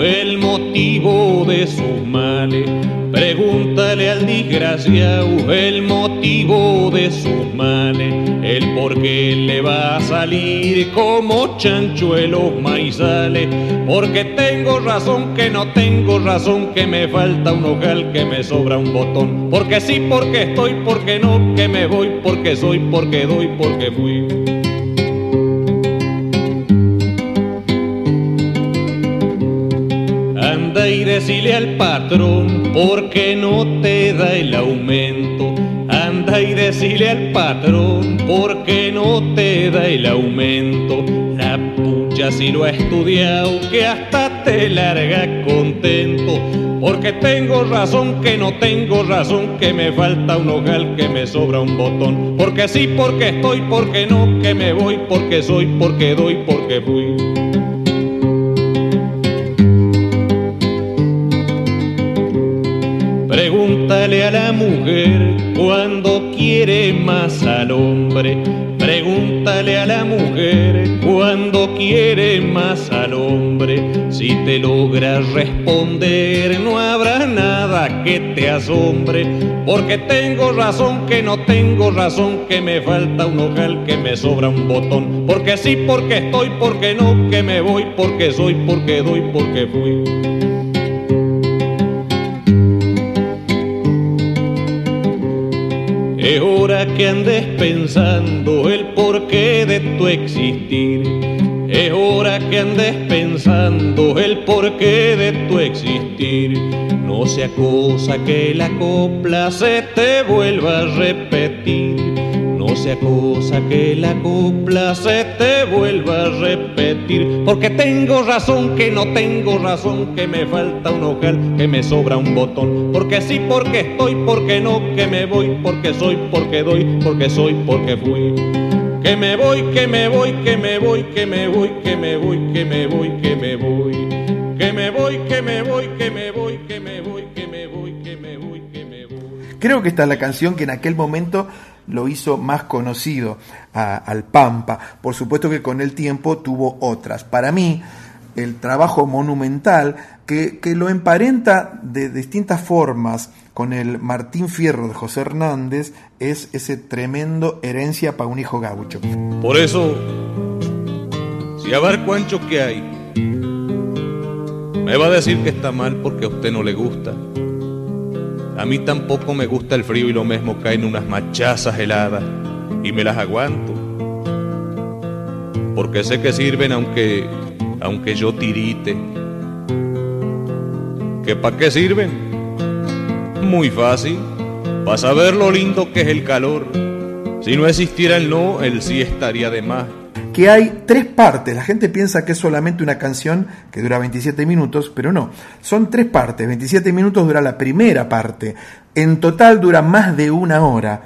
El motivo de sus males. Pregúntale al desgraciado el motivo de sus males. El por qué le va a salir como chanchuelos maizales. Porque tengo razón que no tengo razón, que me falta un ojal, que me sobra un botón. Porque sí, porque estoy, porque no, que me voy, porque soy, porque doy, porque fui. Anda y decile al patrón porque no te da el aumento. Anda y decile al patrón porque no te da el aumento. La pucha si lo ha estudiado que hasta te larga contento. Porque tengo razón que no tengo razón, que me falta un ojal, que me sobra un botón. Porque sí, porque estoy, porque no, que me voy, porque soy, porque doy, porque fui. Pregúntale a la mujer cuando quiere más al hombre. Pregúntale a la mujer cuando quiere más al hombre. Si te logra responder, no habrá nada que te asombre. Porque tengo razón que no tengo razón, que me falta un ojal, que me sobra un botón. Porque sí, porque estoy, porque no, que me voy, porque soy, porque doy, porque fui. Es hora que andes pensando el porqué de tu existir. Es hora que andes pensando el porqué de tu existir. No sea cosa que la copla se te vuelva a repetir. Sea cosa que la copla se te vuelva a repetir. Porque tengo razón que no tengo razón, que me falta un ojal, que me sobra un botón. Porque sí, porque estoy, porque no, que me voy, porque soy, porque doy, porque soy, porque fui. Que me voy, que me voy, que me voy, que me voy, que me voy, que me voy, que me voy. Que me voy, que me voy, que me voy, que me voy, que me voy, que me voy, que me voy. Creo que esta es la canción que en aquel momento lo hizo más conocido al Pampa. Por supuesto que con el tiempo tuvo otras. Para mí, el trabajo monumental que, que lo emparenta de distintas formas con el Martín Fierro de José Hernández es ese tremendo herencia para un hijo gaucho. Por eso, si a ver cuáncho que hay, me va a decir que está mal porque a usted no le gusta. A mí tampoco me gusta el frío y lo mismo caen unas machazas heladas y me las aguanto. Porque sé que sirven aunque aunque yo tirite. ¿Que para qué sirven? Muy fácil, para saber lo lindo que es el calor. Si no existiera el no, el sí estaría de más. Que hay tres partes. La gente piensa que es solamente una canción que dura 27 minutos, pero no. Son tres partes. 27 minutos dura la primera parte. En total dura más de una hora.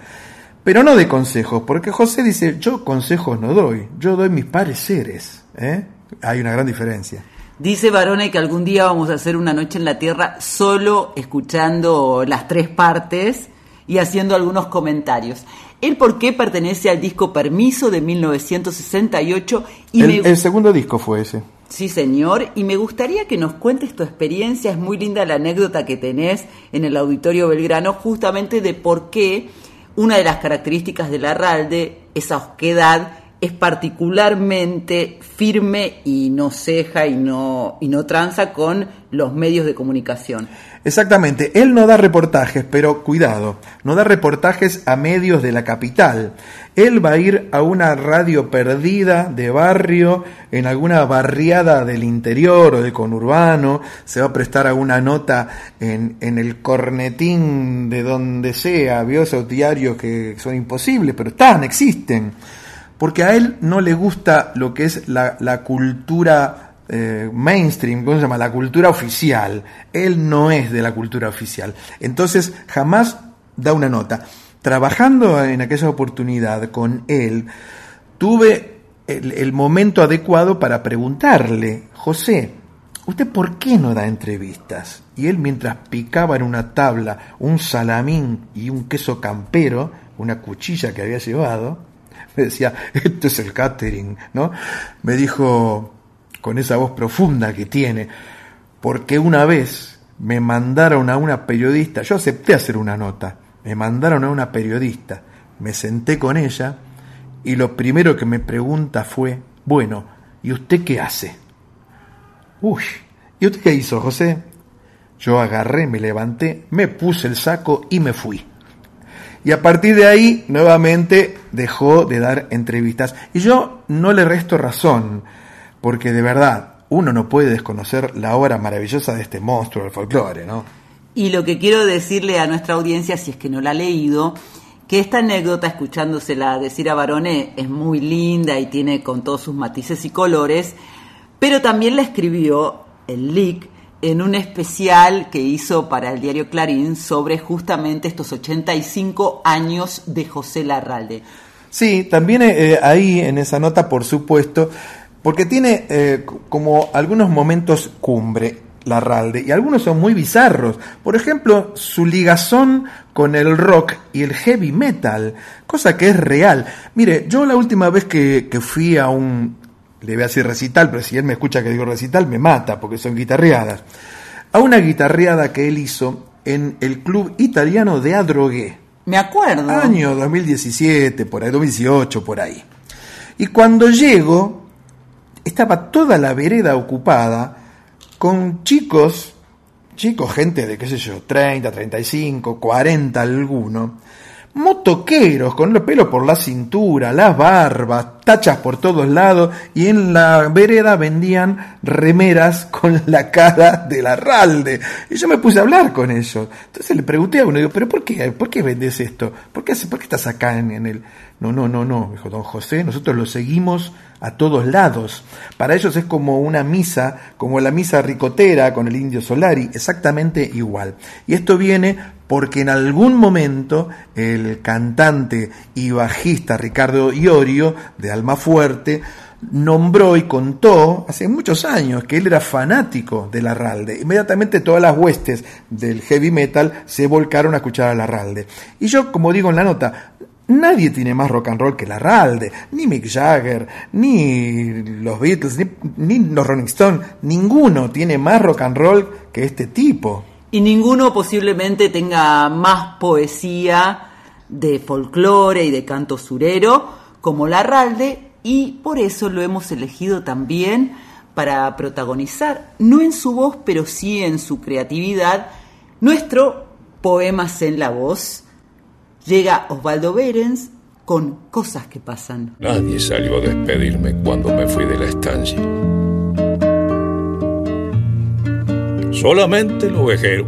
Pero no de consejos, porque José dice, yo consejos no doy, yo doy mis pareceres. ¿eh? Hay una gran diferencia. Dice Barone que algún día vamos a hacer una noche en la Tierra solo escuchando las tres partes y haciendo algunos comentarios. El por qué pertenece al disco Permiso de 1968 y me... El, el segundo disco fue ese. Sí, señor, y me gustaría que nos cuentes tu experiencia, es muy linda la anécdota que tenés en el Auditorio Belgrano, justamente de por qué una de las características de la RALDE, esa osquedad, es particularmente firme y no ceja y no, y no tranza con los medios de comunicación. Exactamente, él no da reportajes, pero cuidado, no da reportajes a medios de la capital. Él va a ir a una radio perdida de barrio, en alguna barriada del interior o de conurbano, se va a prestar a una nota en, en el cornetín de donde sea, vio esos diarios que son imposibles, pero están, existen porque a él no le gusta lo que es la, cultura eh, mainstream, ¿cómo se llama? La cultura oficial. Él no es de la cultura oficial. Entonces, jamás da una nota. Trabajando en aquella oportunidad con él, tuve el, el momento adecuado para preguntarle, José, ¿usted por qué no da entrevistas? Y él mientras picaba en una tabla un salamín y un queso campero, una cuchilla que había llevado, me decía, esto es el catering, ¿no? Me dijo con esa voz profunda que tiene, porque una vez me mandaron a una periodista, yo acepté hacer una nota, me mandaron a una periodista, me senté con ella y lo primero que me pregunta fue, bueno, ¿y usted qué hace? Uy, ¿y usted qué hizo, José? Yo agarré, me levanté, me puse el saco y me fui. Y a partir de ahí, nuevamente, dejó de dar entrevistas. Y yo no le resto razón, porque de verdad, uno no puede desconocer la obra maravillosa de este monstruo del folclore, ¿no? Y lo que quiero decirle a nuestra audiencia, si es que no la ha leído, que esta anécdota, escuchándosela decir a Barone, es muy linda y tiene con todos sus matices y colores, pero también la escribió el Lick en un especial que hizo para el diario Clarín sobre justamente estos 85 años de José Larralde. Sí, también eh, ahí en esa nota, por supuesto, porque tiene eh, como algunos momentos cumbre Larralde y algunos son muy bizarros. Por ejemplo, su ligazón con el rock y el heavy metal, cosa que es real. Mire, yo la última vez que fui a un le voy a decir recital, pero si él me escucha que digo recital, me mata, porque son guitarreadas. A una guitarreada que él hizo en el club italiano de Adrogué. Me acuerdo. Año 2017, por ahí, 2018, por ahí. Y cuando llego, estaba toda la vereda ocupada con chicos, chicos, gente de qué sé yo, 30, 35, 40 alguno, motoqueros con los pelos por la cintura, las barbas, tachas por todos lados y en la vereda vendían remeras con la cara del arralde. Y yo me puse a hablar con ellos. Entonces le pregunté a uno, digo, pero ¿por qué? ¿Por qué vendes esto? ¿Por qué, por estás acá en, en el...? No, no, no, no, dijo don José, nosotros lo seguimos a todos lados. Para ellos es como una misa, como la misa ricotera con el indio Solari, exactamente igual. Y esto viene porque en algún momento el cantante y bajista Ricardo Iorio de Almafuerte nombró y contó hace muchos años que él era fanático de Larralde. Inmediatamente todas las huestes del heavy metal se volcaron a escuchar a Larralde. Y yo, como digo en la nota, Nadie tiene más rock and roll que Larralde, ni Mick Jagger, ni los Beatles, ni, ni, los Rolling Stones, ninguno tiene más rock and roll que este tipo. Y ninguno posiblemente tenga más poesía de folclore y de canto surero como Larralde, y por eso lo hemos elegido también para protagonizar, no en su voz, pero sí en su creatividad, nuestro Poemas en la Voz Llega Osvaldo Berens con Cosas que pasan. Nadie salió a despedirme cuando me fui de la estancia. Solamente el ovejero.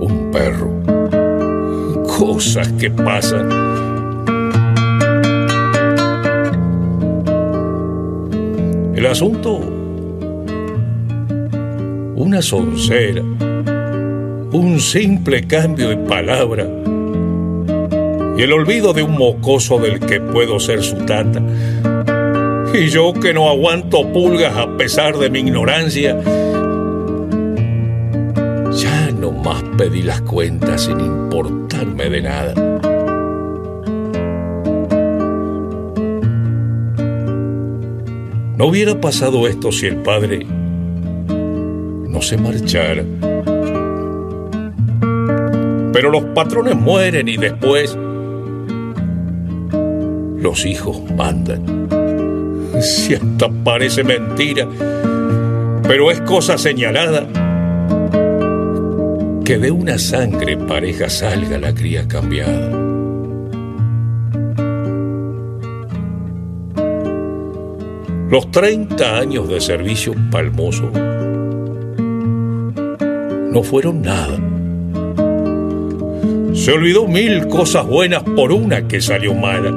Un perro. Cosas que pasan. El asunto. Una soncera un simple cambio de palabra y el olvido de un mocoso del que puedo ser su tata. Y yo que no aguanto pulgas a pesar de mi ignorancia, ya no más pedí las cuentas sin importarme de nada. No hubiera pasado esto si el padre no se marchara pero los patrones mueren y después los hijos mandan. Si hasta parece mentira, pero es cosa señalada que de una sangre pareja salga la cría cambiada. Los 30 años de servicio palmoso no fueron nada Se olvidó mil cosas buenas por una que salió mala.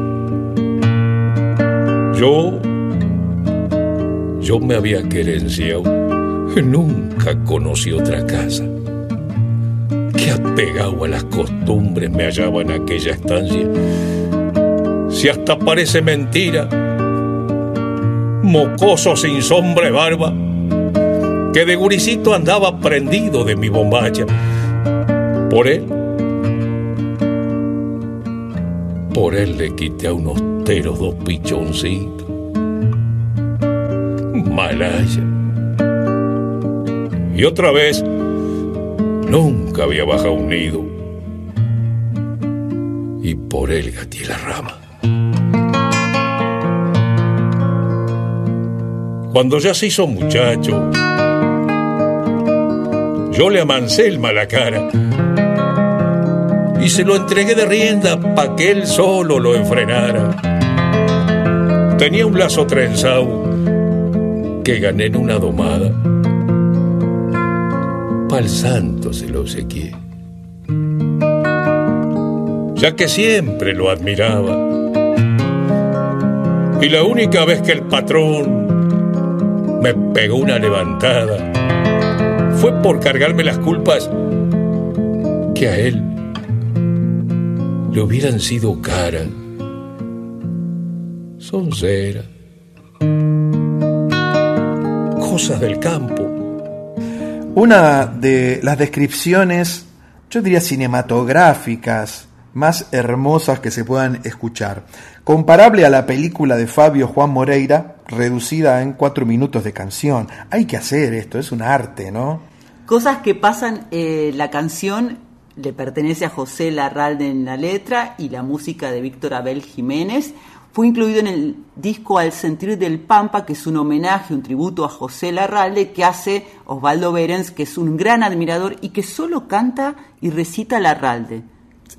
Yo. Yo me había querenciado. Nunca conocí otra casa. Qué apegado a las costumbres me hallaba en aquella estancia. Si hasta parece mentira, mocoso sin sombra y barba, que de guricito andaba prendido de mi bombacha. Por él, por él le quité a unos teros dos pichoncitos. Malaya. Y otra vez, nunca había bajado un nido. Y por él gaté la rama. Cuando ya se hizo muchacho, yo le amancé el mala cara y se lo entregué de rienda pa' que él solo lo enfrenara. Tenía un lazo trenzado que gané en una domada. Pa'l santo se lo obsequié. Ya que siempre lo admiraba. Y la única vez que el patrón me pegó una levantada fue por cargarme las culpas que a él le hubieran sido caras. Son Cosas del campo. Una de las descripciones, yo diría cinematográficas, más hermosas que se puedan escuchar. Comparable a la película de Fabio Juan Moreira, reducida en cuatro minutos de canción. Hay que hacer esto, es un arte, ¿no? Cosas que pasan, eh, la canción le pertenece a José Larralde en la letra y la música de Víctor Abel Jiménez. Fue incluido en el disco Al Sentir del Pampa, que es un homenaje, un tributo a José Larralde que hace Osvaldo Berens, que es un gran admirador y que solo canta y recita Larralde.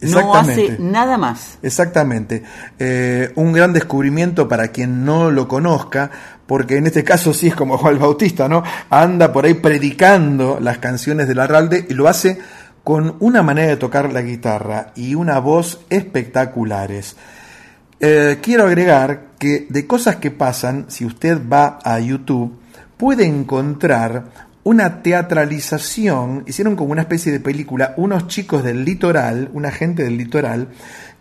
No hace nada más. Exactamente. Eh, un gran descubrimiento para quien no lo conozca, porque en este caso sí es como Juan Bautista, ¿no? Anda por ahí predicando las canciones de Larralde y lo hace con una manera de tocar la guitarra y una voz espectaculares. Eh, quiero agregar que de cosas que pasan, si usted va a YouTube, puede encontrar una teatralización, hicieron como una especie de película, unos chicos del litoral, una gente del litoral,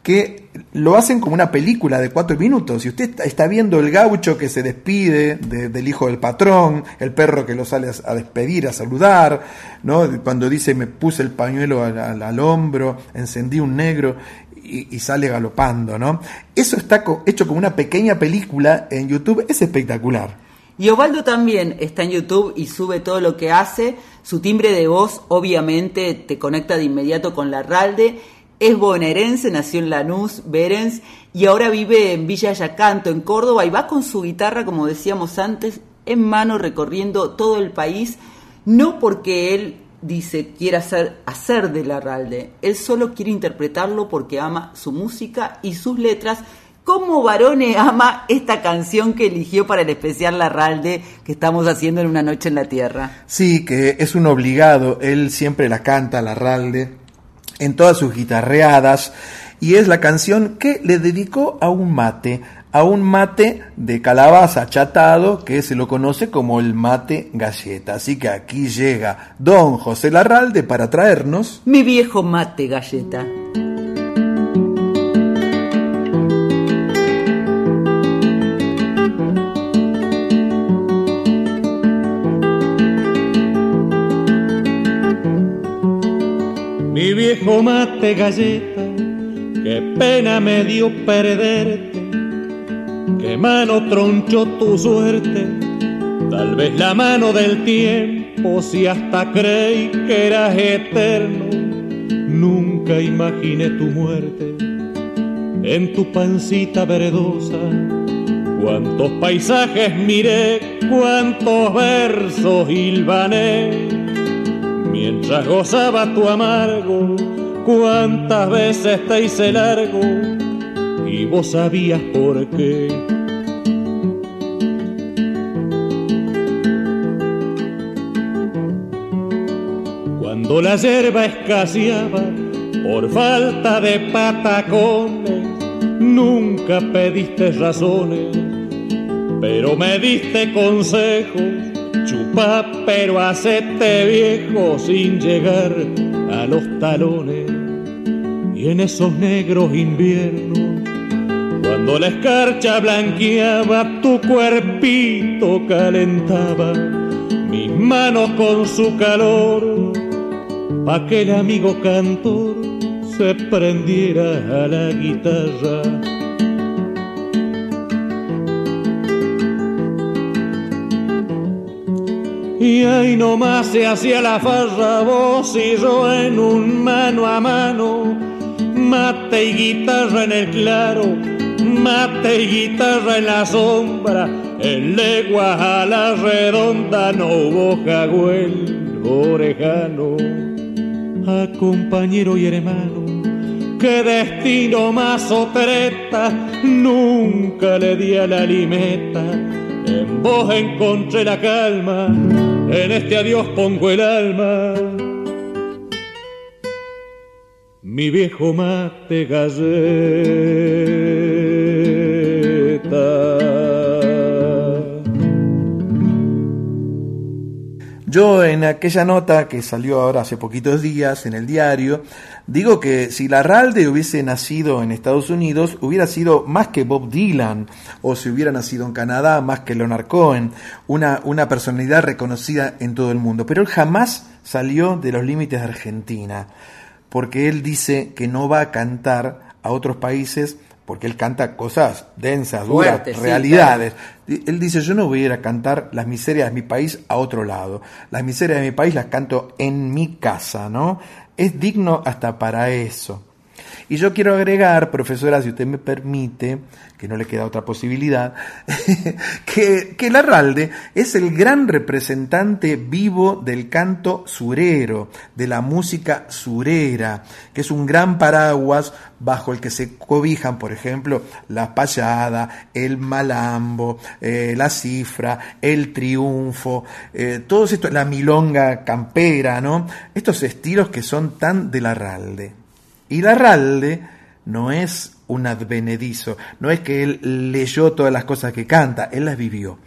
que lo hacen como una película de cuatro minutos. Y usted está viendo el gaucho que se despide del hijo del patrón, el perro que lo sale a, despedir, a saludar, ¿no? cuando dice me puse el pañuelo al, hombro, encendí un negro y, sale galopando. ¿no? Eso está hecho como una pequeña película en YouTube, es espectacular. Y Ovaldo también está en YouTube y sube todo lo que hace. Su timbre de voz obviamente te conecta de inmediato con la Ralde. Es bonaerense, nació en Lanús, Berens, y ahora vive en Villa Yacanto, en Córdoba, y va con su guitarra, como decíamos antes, en mano recorriendo todo el país, no porque él dice quiere hacer, hacer de la Ralde, él solo quiere interpretarlo porque ama su música y sus letras. ¿Cómo Barone ama esta canción que eligió para el especial Larralde que estamos haciendo en Una Noche en la Tierra? Sí, que es un obligado, él siempre la canta, Larralde, en todas sus guitarreadas, y es la canción que le dedicó a un mate, a un mate de calabaza achatado que se lo conoce como el mate galleta. Así que aquí llega don José Larralde para traernos... Mi viejo mate galleta. viejo mate galleta, qué pena me dio perderte, qué mano tronchó tu suerte, tal vez la mano del tiempo, si hasta creí que eras eterno, nunca imaginé tu muerte en tu pancita verdosa. Cuántos paisajes miré, cuántos versos hilvané mientras gozaba tu amargo, cuántas veces te hice largo y vos sabías por qué. Cuando la hierba escaseaba, por falta de patacones, nunca pediste razones, pero me diste consejos. Chupa, pero hacete viejo sin llegar a los talones. Y en esos negros inviernos, cuando la escarcha blanqueaba, tu cuerpito calentaba mis manos con su calor, pa' que el amigo cantor se prendiera a la guitarra. Y ahí nomás se hacía la farra, vos y yo en un mano a mano, mate y guitarra en el claro, mate y guitarra en la sombra, en leguas a la redonda no hubo jagüel orejano, a compañero y hermano, qué destino más opereta, nunca le di a la limeta, en vos encontré la calma, en este adiós pongo el alma. Mi viejo mate galleta. Yo en aquella nota que salió ahora hace poquitos días en el diario, digo que si Larralde hubiese nacido en Estados Unidos, hubiera sido más que Bob Dylan, o si hubiera nacido en Canadá, más que Leonard Cohen, una, una personalidad reconocida en todo el mundo. Pero él jamás salió de los límites de Argentina, porque él dice que no va a cantar a otros países porque él canta cosas densas, duras, sí, realidades. Él dice, yo no voy a ir a cantar las miserias de mi país a otro lado. Las miserias de mi país las canto en mi casa, ¿no? Es digno hasta para eso. Y yo quiero agregar, profesora, si usted me permite, que no le queda otra posibilidad, que, que Larralde es el gran representante vivo del canto surero, de la música surera, que es un gran paraguas bajo el que se cobijan, por ejemplo, la payada, el malambo, eh, la cifra, el triunfo, eh, todo esto, la milonga campera, ¿no? Estos estilos que son tan de Larralde. Y Larralde no es un advenedizo, no es que él leyó todas las cosas que canta, él las vivió.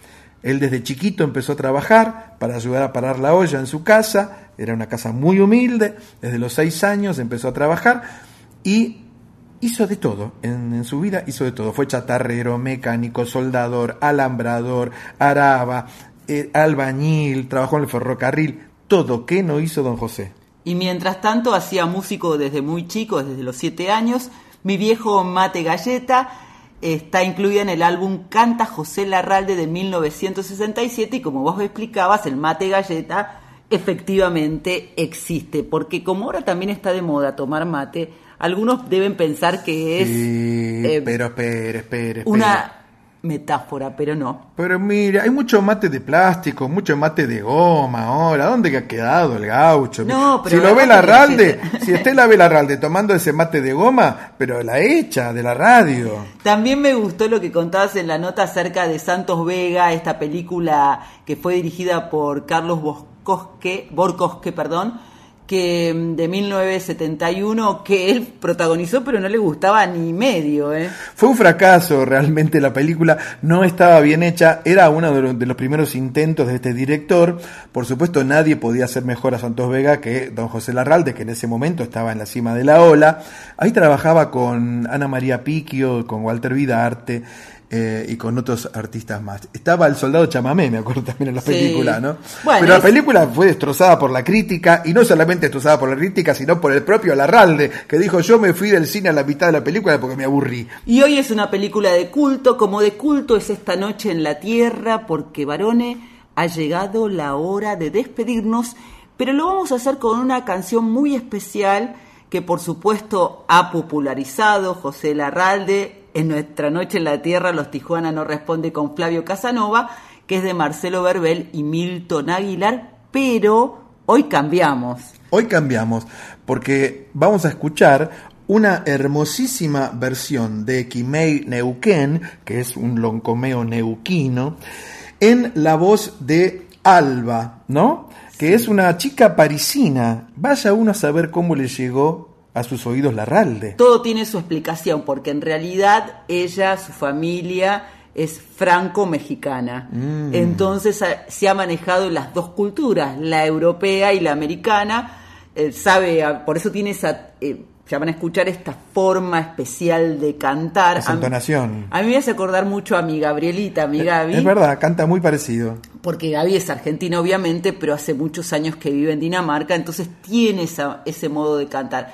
Él desde chiquito empezó a trabajar para ayudar a parar la olla en su casa, era una casa muy humilde, desde los seis años empezó a trabajar y hizo de todo, en, su vida hizo de todo. Fue chatarrero, mecánico, soldador, alambrador, araba, eh, albañil, trabajó en el ferrocarril, todo. ¿Qué no hizo don José? Y mientras tanto hacía músico desde muy chico, desde los siete años. Mi viejo Mate Galleta está incluida en el álbum Canta José Larralde de 1967 y como vos explicabas, el Mate Galleta efectivamente existe, porque como ahora también está de moda tomar mate, algunos deben pensar que es Sí, eh, pero espere, espere, espere. una metáfora, pero no. Pero mira, hay mucho mate de plástico, mucho mate de goma ahora. ¿Dónde ha quedado el gaucho? No, pero si la lo ve Larralde, Galleta. si usted la ve Larralde tomando ese mate de goma, pero la hecha de la radio. También me gustó lo que contabas en la nota acerca de Santos Vega, esta película que fue dirigida por Carlos Boscosque, Borcosque, perdón, que mm, de 1971 que él protagonizó, pero no le gustaba ni medio, ¿eh? Fue un fracaso realmente la película, no estaba bien hecha, era uno de los, primeros intentos de este director. Por supuesto, nadie podía hacer mejor a Santos Vega que don José Larralde, que en ese momento estaba en la cima de la ola. Ahí trabajaba con Ana María Piquio, con Walter Vidarte. Eh, y con otros artistas más. Estaba el soldado chamamé, me acuerdo también en la Sí. película, ¿no? Bueno, Pero la es- película fue destrozada por la crítica, y no solamente destrozada por la crítica, sino por el propio Larralde, que dijo yo me fui del cine a la mitad de la película porque me aburrí. Y hoy es una película de culto, como de culto es esta noche en la Tierra, porque Varone ha llegado la hora de despedirnos, pero lo vamos a hacer con una canción muy especial que por supuesto ha popularizado José Larralde en nuestra noche en la Tierra, Los Tijuana no responde con Flavio Casanova, que es de Marcelo Verbel y Milton Aguilar, pero hoy cambiamos. Hoy cambiamos porque vamos a escuchar una hermosísima versión de Kimei Neuquén, que es un loncomeo neuquino, en la voz de Alba, ¿no? Que es una chica parisina. Vaya uno a saber cómo le llegó a sus oídos Larralde. Todo tiene su explicación, porque en realidad ella, su familia, es franco-mexicana. Mm. Entonces a- se ha manejado las dos culturas, la europea y la americana. Eh, sabe, a- por eso tiene esa, eh, ya van a escuchar esta forma especial de cantar. Esa A- entonación. A mí me hace acordar mucho a mi Gabrielita, a mi Gaby. Es verdad, canta muy parecido. Porque Gaby es argentina, obviamente, pero hace muchos años que vive en Dinamarca, entonces tiene esa- ese modo de cantar.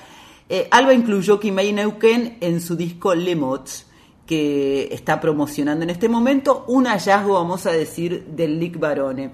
Eh, Alba incluyó Kimei Neuquén en su disco Lemots, que está promocionando en este momento, un hallazgo, vamos a decir, del Lick Barone.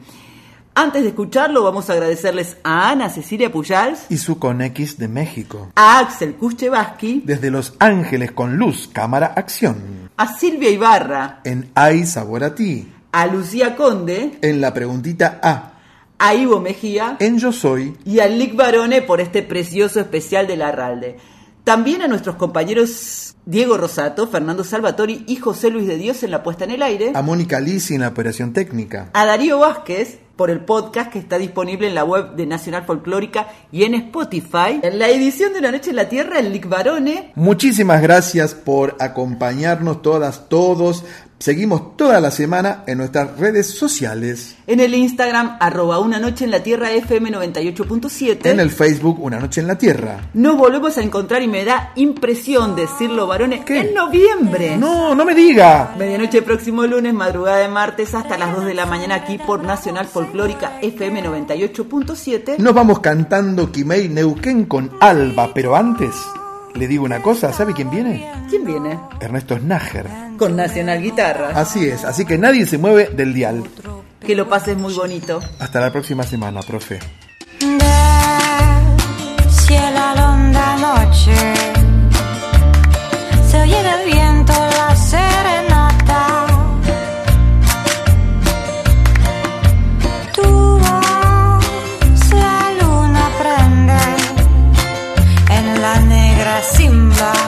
Antes de escucharlo, vamos a agradecerles a Ana Cecilia Pujals, Y su Conex de México. a Axel Kuchevaski, Desde Los Ángeles con luz, cámara, acción. a Silvia Ibarra, En Hay Sabor a Ti. a Lucía Conde, En la preguntita A. a Ivo Mejía, En Yo Soy. y al Lick Barone por este precioso especial de la Ralde. También a nuestros compañeros Diego Rosato, Fernando Salvatori y José Luis de Dios en la puesta en el aire. A Mónica Lisi en la operación técnica. A Darío Vázquez por el podcast que está disponible en la web de Nacional Folclórica y en Spotify. En la edición de Una Noche en la Tierra, el Lick Barone. Muchísimas gracias por acompañarnos todas, todos. Seguimos toda la semana en nuestras redes sociales. En el Instagram, arroba Una Noche en la Tierra FM 98.7. En el Facebook Una Noche en la Tierra. Nos volvemos a encontrar y me da impresión decirlo, varones, en noviembre. No, no me diga. Medianoche próximo lunes, madrugada de martes hasta las 2 de la mañana aquí por Nacional Folclórica FM 98.7. Nos vamos cantando Kimei Neuquén con Alba, pero antes le digo una cosa, ¿sabe quién viene? ¿Quién viene? Ernesto Snager. Con Nacional Guitarra. Así es, así que nadie se mueve del dial. Que lo pases muy bonito. Hasta la próxima semana, profe. cielo a la honda noche se oye del viento simba